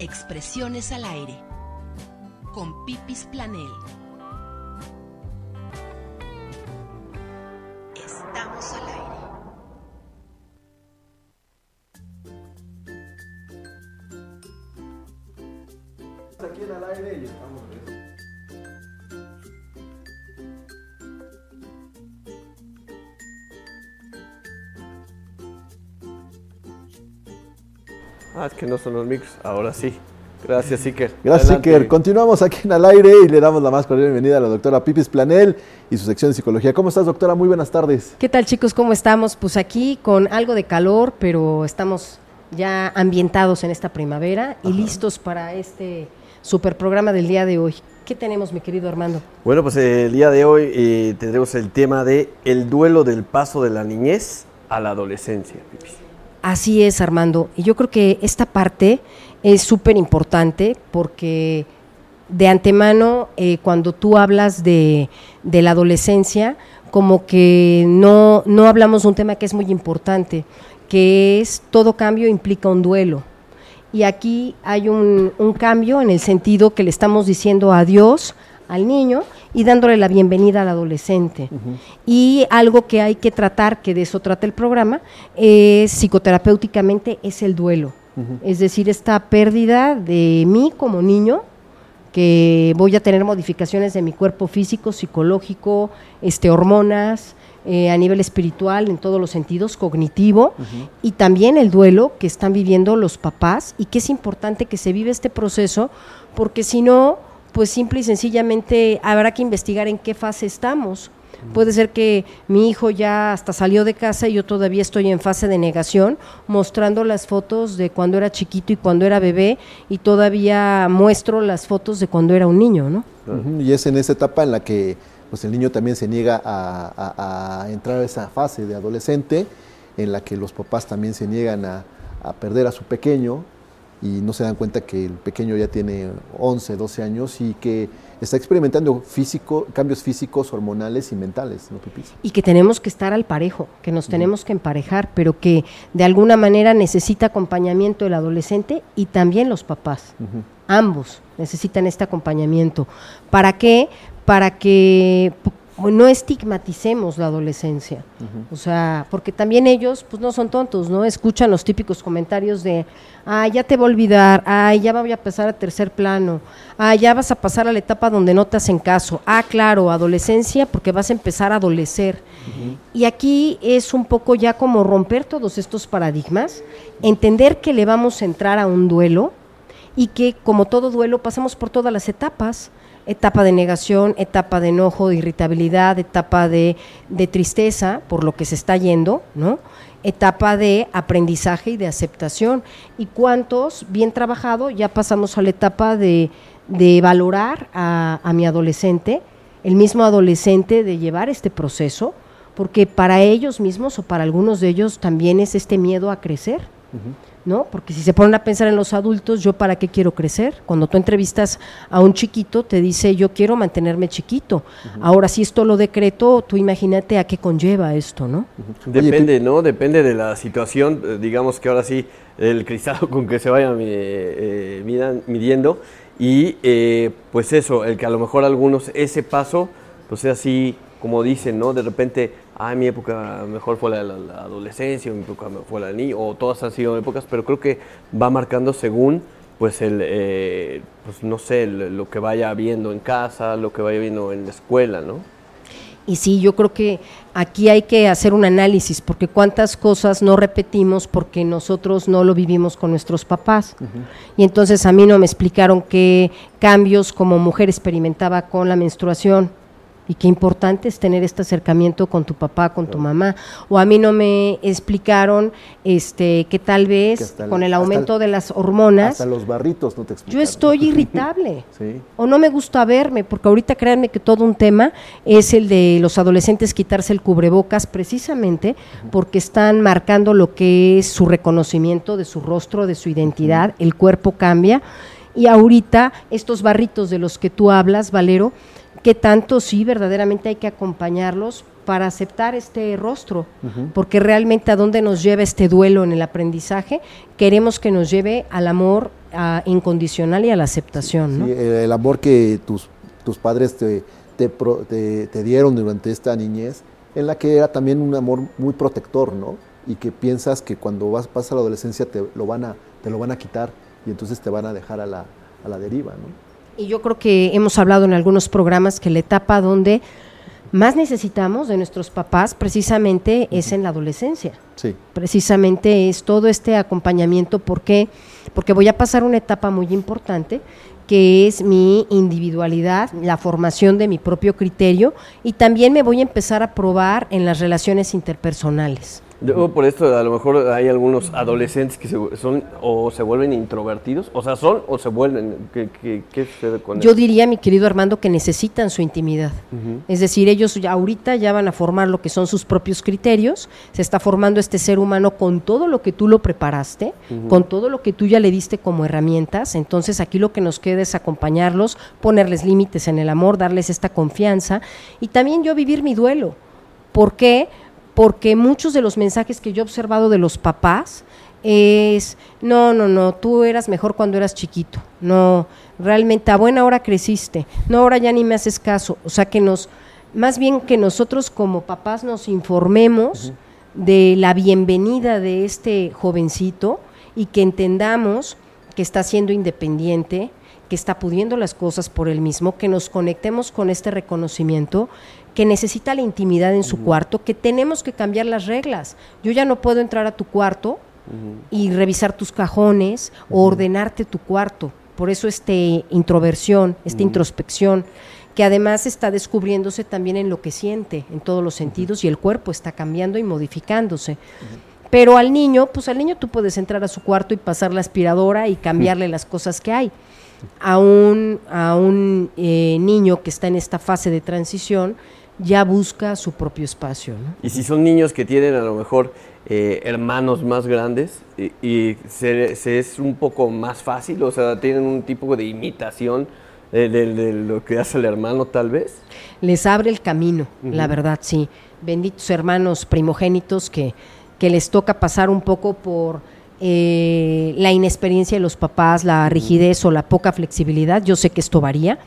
Expresiones al aire. Con Pipis Planel. Ah, es que no son los micros. Ahora sí. Gracias, Iker. Gracias, Adelante. Iker. Continuamos aquí en al aire y le damos la más cordial bienvenida a la doctora Pipis Planel y su sección de psicología. ¿Cómo estás, doctora? Muy buenas tardes. ¿Qué tal chicos? ¿Cómo estamos? Pues aquí con algo de calor, pero estamos ya ambientados en esta primavera y listos para este super programa del día de hoy. ¿Qué tenemos, mi querido Armando? Bueno, pues eh, el día de hoy eh, tendremos el tema de el duelo del paso de la niñez a la adolescencia. Pipis. Así es, Armando. Y yo creo que esta parte es súper importante porque de antemano, eh, cuando tú hablas de, la adolescencia, como que no, no hablamos de un tema que es muy importante, que es todo cambio implica un duelo. Y aquí hay un cambio en el sentido que le estamos diciendo adiós al niño y dándole la bienvenida al adolescente. Y algo que hay que tratar, que de eso trata el programa, es psicoterapéuticamente, es el duelo. Es decir, esta pérdida de mí como niño, que voy a tener modificaciones de mi cuerpo físico, psicológico, este, hormonas, eh, a nivel espiritual, en todos los sentidos, cognitivo, y también el duelo que están viviendo los papás y que es importante que se vive este proceso, porque si no, pues simple y sencillamente habrá que investigar en qué fase estamos. Puede ser que mi hijo ya hasta salió de casa y yo todavía estoy en fase de negación, mostrando las fotos de cuando era chiquito y cuando era bebé, y todavía muestro las fotos de cuando era un niño, ¿no? Y es en esa etapa en la que pues, el niño también se niega a, entrar a esa fase de adolescente, en la que los papás también se niegan a perder a su pequeño y no se dan cuenta que el pequeño ya tiene 11, 12 años y que está experimentando físico, cambios físicos, hormonales y mentales, ¿no, Pipis? y que tenemos que estar al parejo, que nos tenemos que emparejar, pero que de alguna manera necesita acompañamiento el adolescente y también los papás. Ambos necesitan este acompañamiento. ¿Para qué? Para que no estigmaticemos la adolescencia. O sea, porque también ellos pues no son tontos, ¿no? Escuchan los típicos comentarios de, ah, ya te voy a olvidar, ah, ya voy a pasar a tercer plano, ah, ya vas a pasar a la etapa donde no te hacen caso, ah, claro, adolescencia porque vas a empezar a adolecer. Y aquí es un poco ya como romper todos estos paradigmas, entender que le vamos a entrar a un duelo y que como todo duelo pasamos por todas las etapas, etapa de negación, etapa de enojo, de irritabilidad, etapa de, de tristeza por lo que se está yendo, ¿no? Etapa de aprendizaje y de aceptación. ¿Y cuántos, bien trabajado, ya pasamos a la etapa de, de valorar a, a mi adolescente, el mismo adolescente de llevar este proceso, porque para ellos mismos o para algunos de ellos también es este miedo a crecer. ¿No? Porque si se ponen a pensar en los adultos, ¿yo para qué quiero crecer? Cuando tú entrevistas a un chiquito, te dice, yo quiero mantenerme chiquito. Ahora, si esto lo decreto, tú imagínate a qué conlleva esto, ¿no? Depende, ¿no? Depende de la situación. eh, Digamos que ahora sí, el cristal con que se vayan eh, eh, midiendo. Y eh, pues eso, el que a lo mejor algunos ese paso, pues sea así, como dicen, ¿no? De repente, ah, mi época mejor fue la de la, la adolescencia, mi época fue la del niño, o todas han sido épocas, pero creo que va marcando según, pues, el, eh, pues no sé, el- lo que vaya viendo en casa, lo que vaya viendo en la escuela, ¿no? Y sí, yo creo que aquí hay que hacer un análisis, porque cuántas cosas no repetimos porque nosotros no lo vivimos con nuestros papás. Y entonces a mí no me explicaron qué cambios como mujer experimentaba con la menstruación. Y qué importante es tener este acercamiento con tu papá, con tu mamá. O a mí no me explicaron este que tal vez el- con el aumento el- de las hormonas Hasta los barritos no te yo explican. estoy irritable Sí. o no me gusta verme, porque ahorita créanme que todo un tema es el de los adolescentes quitarse el cubrebocas precisamente porque están marcando lo que es su reconocimiento de su rostro, de su identidad, el cuerpo cambia y ahorita estos barritos de los que tú hablas, Valero, que tanto sí verdaderamente hay que acompañarlos para aceptar este rostro, porque realmente a dónde nos lleva este duelo en el aprendizaje, queremos que nos lleve al amor a- incondicional y a la aceptación, ¿no? Sí, el, amor que tus, tus padres te, te, pro- te- te dieron durante esta niñez, en la que era también un amor muy protector, ¿no? Y que piensas que cuando vas, pasas a la adolescencia te lo, van a, te lo van a quitar y entonces te van a dejar a la, a la deriva, ¿no? Y yo creo que hemos hablado en algunos programas que la etapa donde más necesitamos de nuestros papás precisamente es en la adolescencia. Sí. Precisamente es todo este acompañamiento. ¿Por qué? Porque voy a pasar una etapa muy importante que es mi individualidad, la formación de mi propio criterio y también me voy a empezar a probar en las relaciones interpersonales. Yo por esto a lo mejor hay algunos adolescentes que se, son o se vuelven introvertidos, o sea, son o se vuelven. ¿Qué, qué, qué sucede con Yo eso? diría, mi querido Armando, que necesitan su intimidad. Es decir, ellos ya ahorita ya van a formar lo que son sus propios criterios, se está formando este ser humano con todo lo que tú lo preparaste, con todo lo que tú ya le diste como herramientas, entonces aquí lo que nos queda es acompañarlos, ponerles límites en el amor, darles esta confianza y también yo vivir mi duelo. ¿Por qué? Porque muchos de los mensajes que yo he observado de los papás es, no, no, no, tú eras mejor cuando eras chiquito, no, realmente a buena hora creciste, no, ahora ya ni me haces caso, o sea que nos, más bien que nosotros como papás nos informemos de la bienvenida de este jovencito y que entendamos que está siendo independiente, que está pudiendo las cosas por él mismo, que nos conectemos con este reconocimiento, que necesita la intimidad en su cuarto, que tenemos que cambiar las reglas. Yo ya no puedo entrar a tu cuarto y revisar tus cajones o ordenarte tu cuarto. Por eso este introversión, esta introspección, que además está descubriéndose también en lo que siente, en todos los sentidos, y el cuerpo está cambiando y modificándose. Pero al niño, pues al niño tú puedes entrar a su cuarto y pasar la aspiradora y cambiarle las cosas que hay. A un, a un eh, niño que está en esta fase de transición, ya busca su propio espacio. ¿no? Y si son niños que tienen a lo mejor eh, hermanos más grandes y, y se, se es un poco más fácil, o sea, tienen un tipo de imitación de, de- de lo que hace el hermano tal vez. les abre el camino, la verdad, sí. Benditos hermanos primogénitos que, que les toca pasar un poco por eh, la inexperiencia de los papás, la rigidez o la poca flexibilidad. Yo sé que esto varía,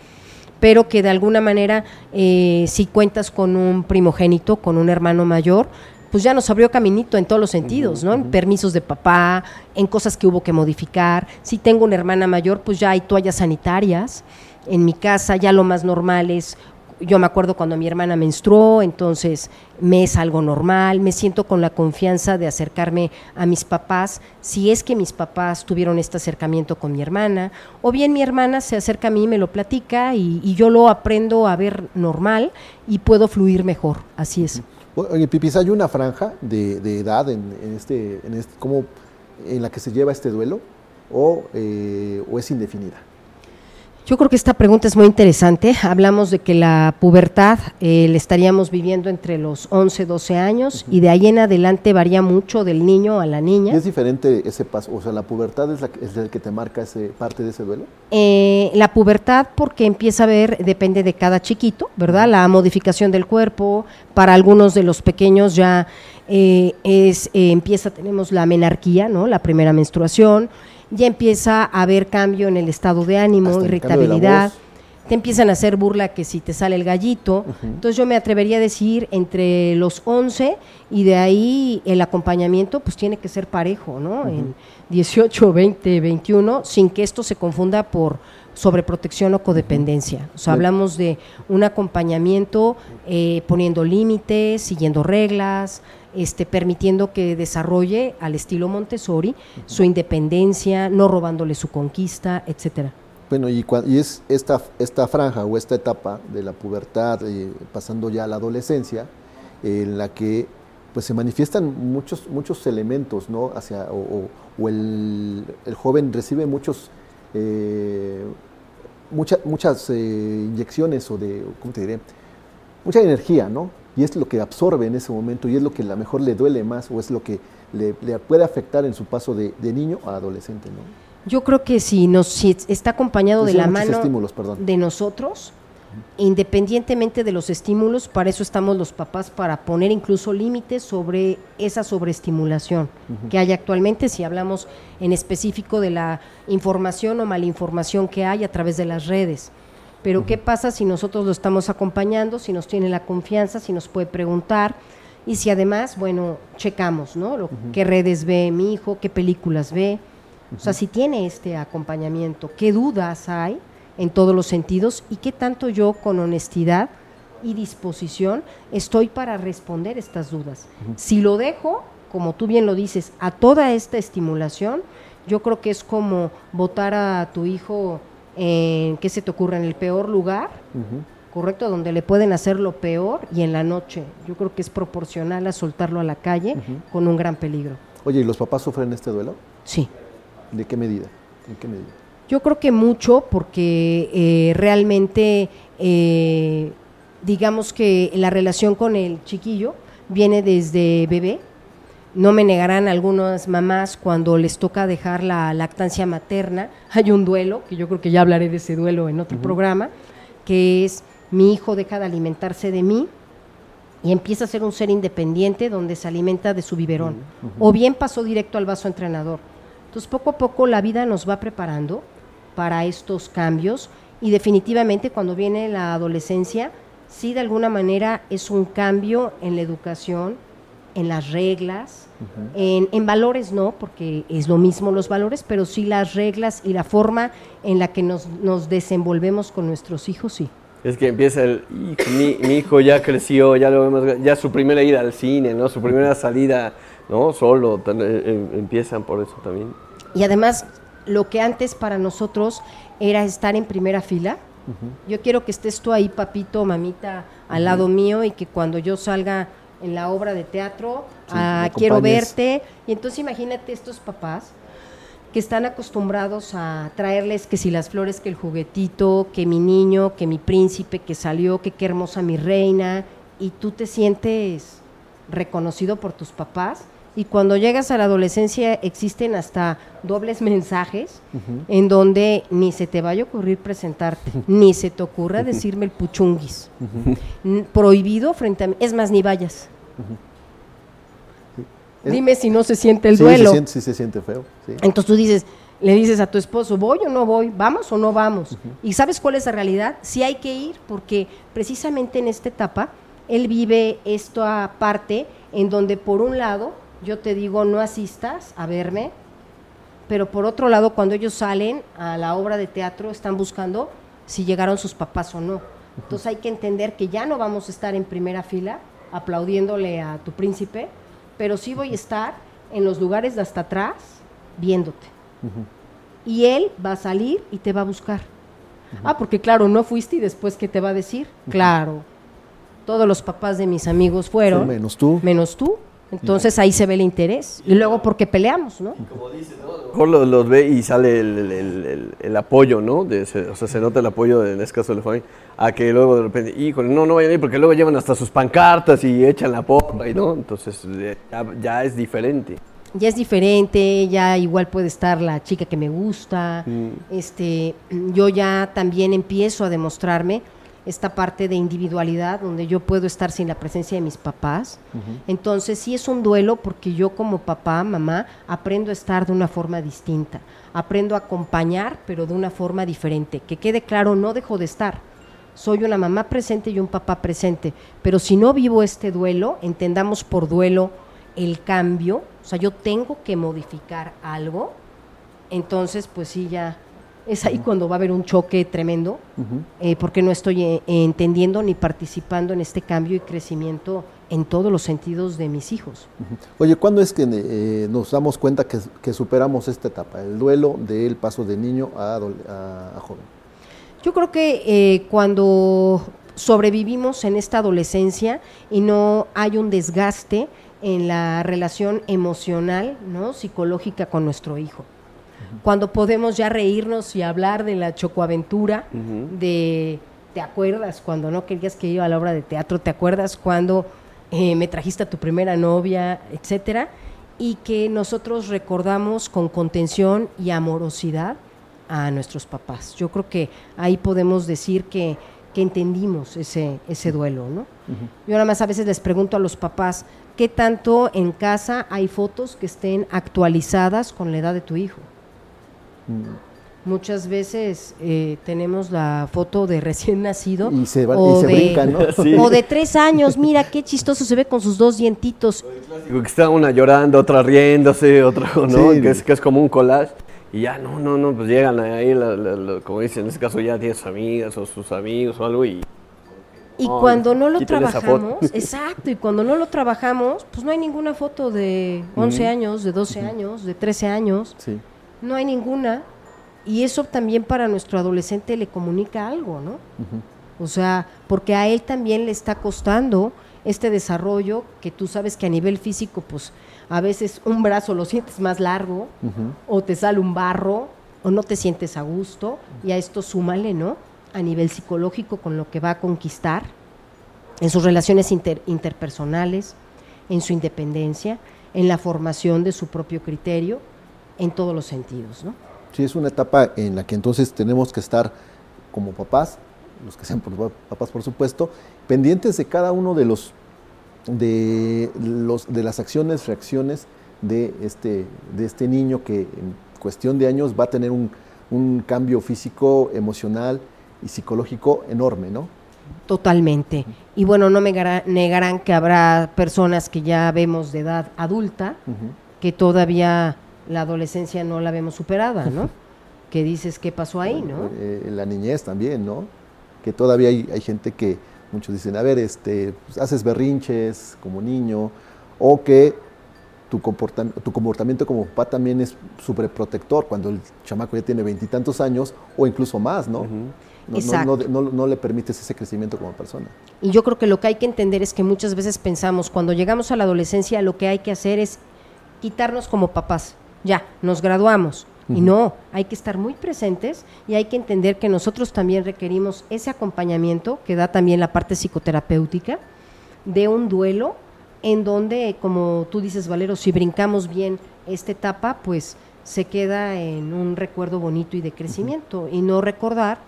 pero que de alguna manera, eh, si cuentas con un primogénito, con un hermano mayor, pues ya nos abrió caminito en todos los sentidos, ¿no? En permisos de papá, en cosas que hubo que modificar. Si tengo una hermana mayor, pues ya hay toallas sanitarias. En mi casa ya lo más normal es, yo me acuerdo cuando mi hermana menstruó, entonces me es algo normal, me siento con la confianza de acercarme a mis papás, si es que mis papás tuvieron este acercamiento con mi hermana, o bien mi hermana se acerca a mí me lo platica y, yo lo aprendo a ver normal y puedo fluir mejor, así es. Oye, Pipis, ¿hay una franja de, de edad en, en este, en este, en la que se lleva este duelo o, eh, o es indefinida? Yo creo que esta pregunta es muy interesante. Hablamos de que la pubertad eh, la estaríamos viviendo entre los 11, 12 años y de ahí en adelante varía mucho del niño a la niña. ¿Y es diferente ese paso? O sea, ¿la pubertad es, la, que- es el que te marca ese, parte de ese duelo? Eh, la pubertad porque empieza a ver, depende de cada chiquito, ¿verdad? La modificación del cuerpo, para algunos de los pequeños ya eh, es, eh, empieza, tenemos la menarquía, ¿no? La primera menstruación, ya empieza a haber cambio en el estado de ánimo, irritabilidad. Te empiezan a hacer burla que si te sale el gallito. Entonces yo me atrevería a decir entre los 11 y de ahí el acompañamiento pues tiene que ser parejo, ¿no? En 18, 20, 21, sin que esto se confunda por sobreprotección o codependencia. O sea, hablamos de un acompañamiento eh, poniendo límites, siguiendo reglas, este, permitiendo que desarrolle al estilo Montessori su independencia, no robándole su conquista, etcétera. Bueno, y, y es esta, esta franja o esta etapa de la pubertad, eh, pasando ya a la adolescencia, en la que pues se manifiestan muchos, muchos elementos, ¿no? O el, joven recibe muchos, eh, mucha- muchas eh, inyecciones o de, ¿cómo te diré? Mucha energía, ¿no? Y es lo que absorbe en ese momento y es lo que a lo mejor le duele más o es lo que le, le puede afectar en su paso de, de niño a adolescente, ¿no? Yo creo que si nos si está acompañado de la mano de nosotros, independientemente de los estímulos, para eso estamos los papás, para poner incluso límites sobre esa sobreestimulación que hay actualmente, si hablamos en específico de la información o malinformación que hay a través de las redes. Pero ¿qué pasa si nosotros lo estamos acompañando, si nos tiene la confianza, si nos puede preguntar y si además, bueno, checamos, ¿no? Lo, ¿Qué redes ve mi hijo? ¿Qué películas ve? O sea, si tiene este acompañamiento, ¿qué dudas hay en todos los sentidos y qué tanto yo con honestidad y disposición estoy para responder estas dudas? Si lo dejo, como tú bien lo dices, a toda esta estimulación, yo creo que es como votar a tu hijo en, ¿qué se te ocurre? En el peor lugar, ¿correcto? Donde le pueden hacer lo peor y en la noche. Yo creo que es proporcional a soltarlo a la calle con un gran peligro. Oye, ¿y los papás sufren este duelo? Sí. ¿De qué medida? ¿En qué medida? Yo creo que mucho porque eh, realmente, eh, digamos que la relación con el chiquillo viene desde bebé. No me negarán algunas mamás cuando les toca dejar la lactancia materna. Hay un duelo, que yo creo que ya hablaré de ese duelo en otro programa, que es mi hijo deja de alimentarse de mí y empieza a ser un ser independiente donde se alimenta de su biberón. O bien pasó directo al vaso entrenador. Entonces poco a poco la vida nos va preparando para estos cambios y definitivamente cuando viene la adolescencia, sí de alguna manera es un cambio en la educación, en las reglas, en, en valores no, porque es lo mismo los valores, pero sí las reglas y la forma en la que nos, nos desenvolvemos con nuestros hijos, sí. Es que empieza el, "Hijo, mi, mi hijo ya creció, ya lo vemos, ya su primera ida al cine, ¿no? Su primera salida, ¿no? Solo, tan- eh, eh, empiezan por eso también. Y además, lo que antes para nosotros era estar en primera fila, yo quiero que estés tú ahí, papito, mamita, al lado mío y que cuando yo salga en la obra de teatro, Sí, me quiero acompañes. verte. Y entonces imagínate estos papás que están acostumbrados a traerles que si las flores, que el juguetito, que mi niño, que mi príncipe que salió, que qué hermosa mi reina, y tú te sientes reconocido por tus papás. Y cuando llegas a la adolescencia existen hasta dobles mensajes en donde ni se te vaya a ocurrir presentarte, ni se te ocurra decirme el puchunguis. Prohibido frente a mí. Es más, ni vayas. Dime si no se siente el sí, duelo. Se siente, sí, se siente feo. sí. Entonces tú dices, le dices a tu esposo, ¿voy o no voy? ¿Vamos o no vamos? ¿Y sabes cuál es la realidad? Sí hay que ir, porque precisamente en esta etapa él vive esta parte en donde por un lado yo te digo, no asistas a verme, pero por otro lado, cuando ellos salen a la obra de teatro, están buscando si llegaron sus papás o no. Entonces hay que entender que ya no vamos a estar en primera fila aplaudiéndole a tu príncipe, pero sí voy a estar en los lugares de hasta atrás viéndote. Y él va a salir y te va a buscar. Ah, porque claro, no fuiste y después ¿qué te va a decir? Claro. Todos los papás de mis amigos fueron. Sí, menos tú. Menos tú. Entonces ahí se ve el interés. Y luego porque peleamos, ¿no? mejor los, los ve y sale el, el- el- el- el apoyo, ¿no? De ese- o sea, se nota el apoyo, de- en este caso de la familia, a que luego de repente, híjole, no, no vayan a ir porque luego llevan hasta sus pancartas y echan la porra y no, entonces eh, ya, ya es diferente. ya es diferente, ya igual puede estar la chica que me gusta, Mm. este, yo ya también empiezo a demostrarme esta parte de individualidad donde yo puedo estar sin la presencia de mis papás. Entonces sí es un duelo porque yo como papá, mamá, aprendo a estar de una forma distinta, aprendo a acompañar pero de una forma diferente. Que quede claro, no dejo de estar. Soy una mamá presente y un papá presente, pero si no vivo este duelo, entendamos por duelo el cambio, o sea, yo tengo que modificar algo, entonces pues sí ya es ahí cuando va a haber un choque tremendo, eh, porque no estoy eh, entendiendo ni participando en este cambio y crecimiento en todos los sentidos de mis hijos. Oye, ¿cuándo es que eh, nos damos cuenta que, que superamos esta etapa, el duelo del paso de niño a, a- a joven? Yo creo que cuando sobrevivimos en esta adolescencia y no hay un desgaste en la relación emocional, ¿no? psicológica con nuestro hijo. Cuando podemos ya reírnos y hablar de la chocoaventura, de ¿te acuerdas cuando no querías que iba a la obra de teatro? ¿Te acuerdas cuando eh, me trajiste a tu primera novia, etcétera? Y que nosotros recordamos con contención y amorosidad a nuestros papás. Yo creo que ahí podemos decir que, que entendimos ese, ese duelo, ¿no? Yo nada más a veces les pregunto a los papás, ¿qué tanto en casa hay fotos que estén actualizadas con la edad de tu hijo? Mm. Muchas veces eh, tenemos la foto de recién nacido Y se, va- o, y se de, brincan, ¿no? Sí. o de tres años, mira qué chistoso se ve con sus dos dientitos. Que está una llorando, otra riéndose, otra no, Sí. que, es, que es como un collage. Y ya, no, no, no, pues llegan ahí, la- la- la- como dicen, en este caso ya tiene sus amigas o sus amigos o algo y... Y Ay, cuando no lo trabajamos, exacto, y cuando no lo trabajamos, pues no hay ninguna foto de 11 años, de 12 años, de 13 años, Sí. No hay ninguna. Y eso también para nuestro adolescente le comunica algo, ¿no? O sea, porque a él también le está costando este desarrollo que tú sabes que a nivel físico, pues a veces un brazo lo sientes más largo o te sale un barro o no te sientes a gusto y a esto súmale, ¿no? A nivel psicológico con lo que va a conquistar en sus relaciones inter- interpersonales, en su independencia, en la formación de su propio criterio, en todos los sentidos, ¿no? Sí, es una etapa en la que entonces tenemos que estar como papás, los que sean papás por supuesto, pendientes de cada uno de los de los de las acciones, reacciones de este de este niño que en cuestión de años va a tener un, un cambio físico, emocional y psicológico enorme, ¿no? Totalmente. Y bueno, no me negarán que habrá personas que ya vemos de edad adulta, que todavía la adolescencia no la vemos superada, ¿no? que dices, ¿qué pasó ahí, no? Eh, la niñez también, ¿no? Que todavía hay, hay gente que muchos dicen, a ver, este, pues, haces berrinches como niño, o que tu, tu comportamiento como papá también es súper protector cuando el chamaco ya tiene veintitantos años o incluso más, ¿no? No, no, Exacto. no, no- no le permites ese crecimiento como persona. Y yo creo que lo que hay que entender es que muchas veces pensamos, cuando llegamos a la adolescencia, lo que hay que hacer es quitarnos como papás. Ya, nos graduamos. Y no, hay que estar muy presentes y hay que entender que nosotros también requerimos ese acompañamiento que da también la parte psicoterapéutica de un duelo en donde, como tú dices, Valero, si brincamos bien esta etapa, pues se queda en un recuerdo bonito y de crecimiento y no recordar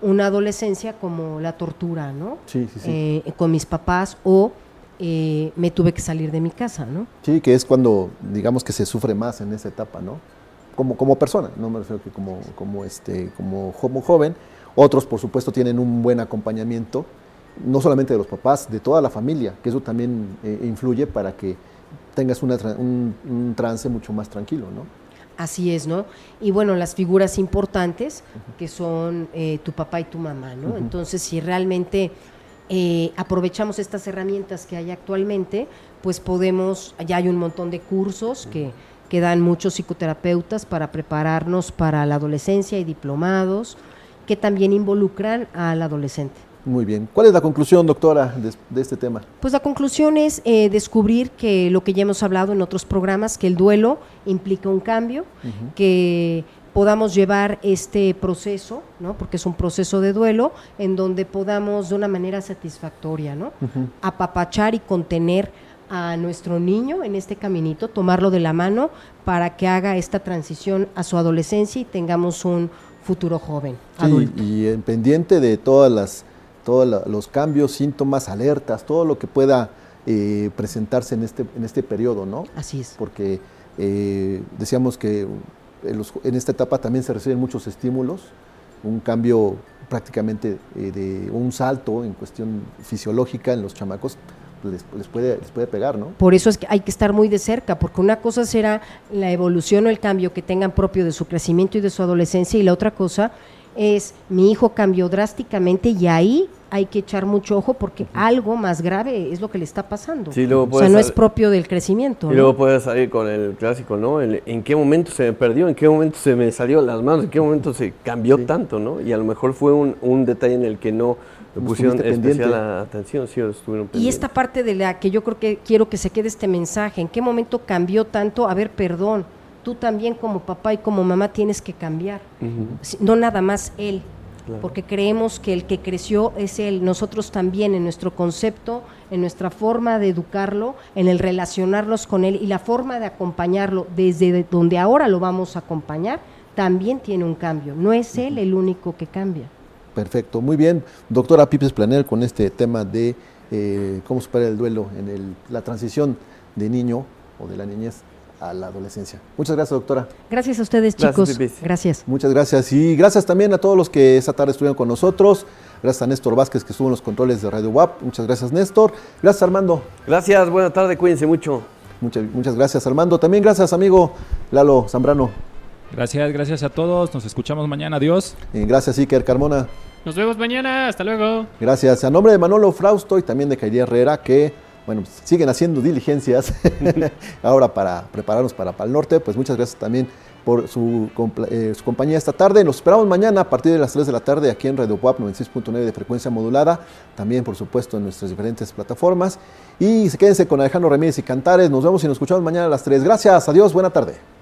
una adolescencia como la tortura, ¿no? Sí, sí, sí. Eh, con mis papás o eh, me tuve que salir de mi casa, ¿no? Sí, que es cuando, digamos que se sufre más en esa etapa, ¿no? Como, como persona, no me refiero que como, como, este, como, como joven. Otros, por supuesto, tienen un buen acompañamiento, no solamente de los papás, de toda la familia, que eso también eh, influye para que tengas una un, un trance mucho más tranquilo, ¿no? Así es, ¿no? Y bueno, las figuras importantes que son eh, tu papá y tu mamá, ¿no? Entonces, si realmente eh, aprovechamos estas herramientas que hay actualmente, pues podemos, ya hay un montón de cursos que, que dan muchos psicoterapeutas para prepararnos para la adolescencia y diplomados que también involucran al adolescente. Muy bien. ¿Cuál es la conclusión, doctora, de, de este tema? Pues la conclusión es eh, descubrir que lo que ya hemos hablado en otros programas, que el duelo implica un cambio, que podamos llevar este proceso, ¿no? porque es un proceso de duelo, en donde podamos de una manera satisfactoria ¿no? apapachar y contener a nuestro niño en este caminito, tomarlo de la mano para que haga esta transición a su adolescencia y tengamos un futuro joven, Sí, adulto. y en pendiente de todas las todos los cambios, síntomas, alertas, todo lo que pueda eh, presentarse en este en este periodo, ¿no? Así es. Porque eh, decíamos que en, esta etapa también se reciben muchos estímulos, un cambio prácticamente eh, de un salto en cuestión fisiológica en los chamacos les, les puede les puede pegar, ¿no? Por eso es que hay que estar muy de cerca, porque una cosa será la evolución o el cambio que tengan propio de su crecimiento y de su adolescencia, y la otra cosa es mi hijo cambió drásticamente y ahí hay que echar mucho ojo porque algo más grave es lo que le está pasando. Sí, luego o sea, no es propio del crecimiento. Y ¿no? luego puedes salir con el clásico, ¿no? El- ¿En qué momento se me perdió? ¿En qué momento se me salió las manos? ¿En qué momento se cambió tanto, no? Y a lo mejor fue un, un detalle en el que no pusieron especial atención, sí, estuvieron Y esta parte de la que yo creo que quiero que se quede este mensaje, ¿en qué momento cambió tanto? A ver, perdón, tú también como papá y como mamá tienes que cambiar, no nada más él, Claro. porque creemos que el que creció es él, nosotros también en nuestro concepto, en nuestra forma de educarlo, en el relacionarnos con él y la forma de acompañarlo desde de- donde ahora lo vamos a acompañar, también tiene un cambio, no es él el único que cambia. Perfecto, muy bien. Doctora Pipes Planel con este tema de eh, cómo superar el duelo en el- la transición de niño o de la niñez a la adolescencia. Muchas gracias, doctora. Gracias a ustedes, chicos. Gracias. Muchas gracias. Y gracias también a todos los que esta tarde estuvieron con nosotros. Gracias a Néstor Vázquez que estuvo en los controles de Radio WAP. Muchas gracias, Néstor. Gracias, Armando. Gracias, buena tarde, cuídense mucho. Muchas, muchas gracias, Armando. También gracias, amigo Lalo Zambrano. Gracias, gracias a todos. Nos escuchamos mañana. Adiós. Gracias, Iker Carmona. Nos vemos mañana. Hasta luego. Gracias. A nombre de Manolo Frausto y también de Kairía Herrera, que bueno, siguen haciendo diligencias ahora para prepararnos para Pal Norte. Pues muchas gracias también por eh, su compañía esta tarde. Nos esperamos mañana a partir de las 3 de la tarde aquí en Radio Pop 96.9 de frecuencia modulada. También, por supuesto, en nuestras diferentes plataformas. Y se quédense con Alejandro Ramírez y Cantares. Nos vemos y nos escuchamos mañana a las 3. Gracias. Adiós. Buena tarde.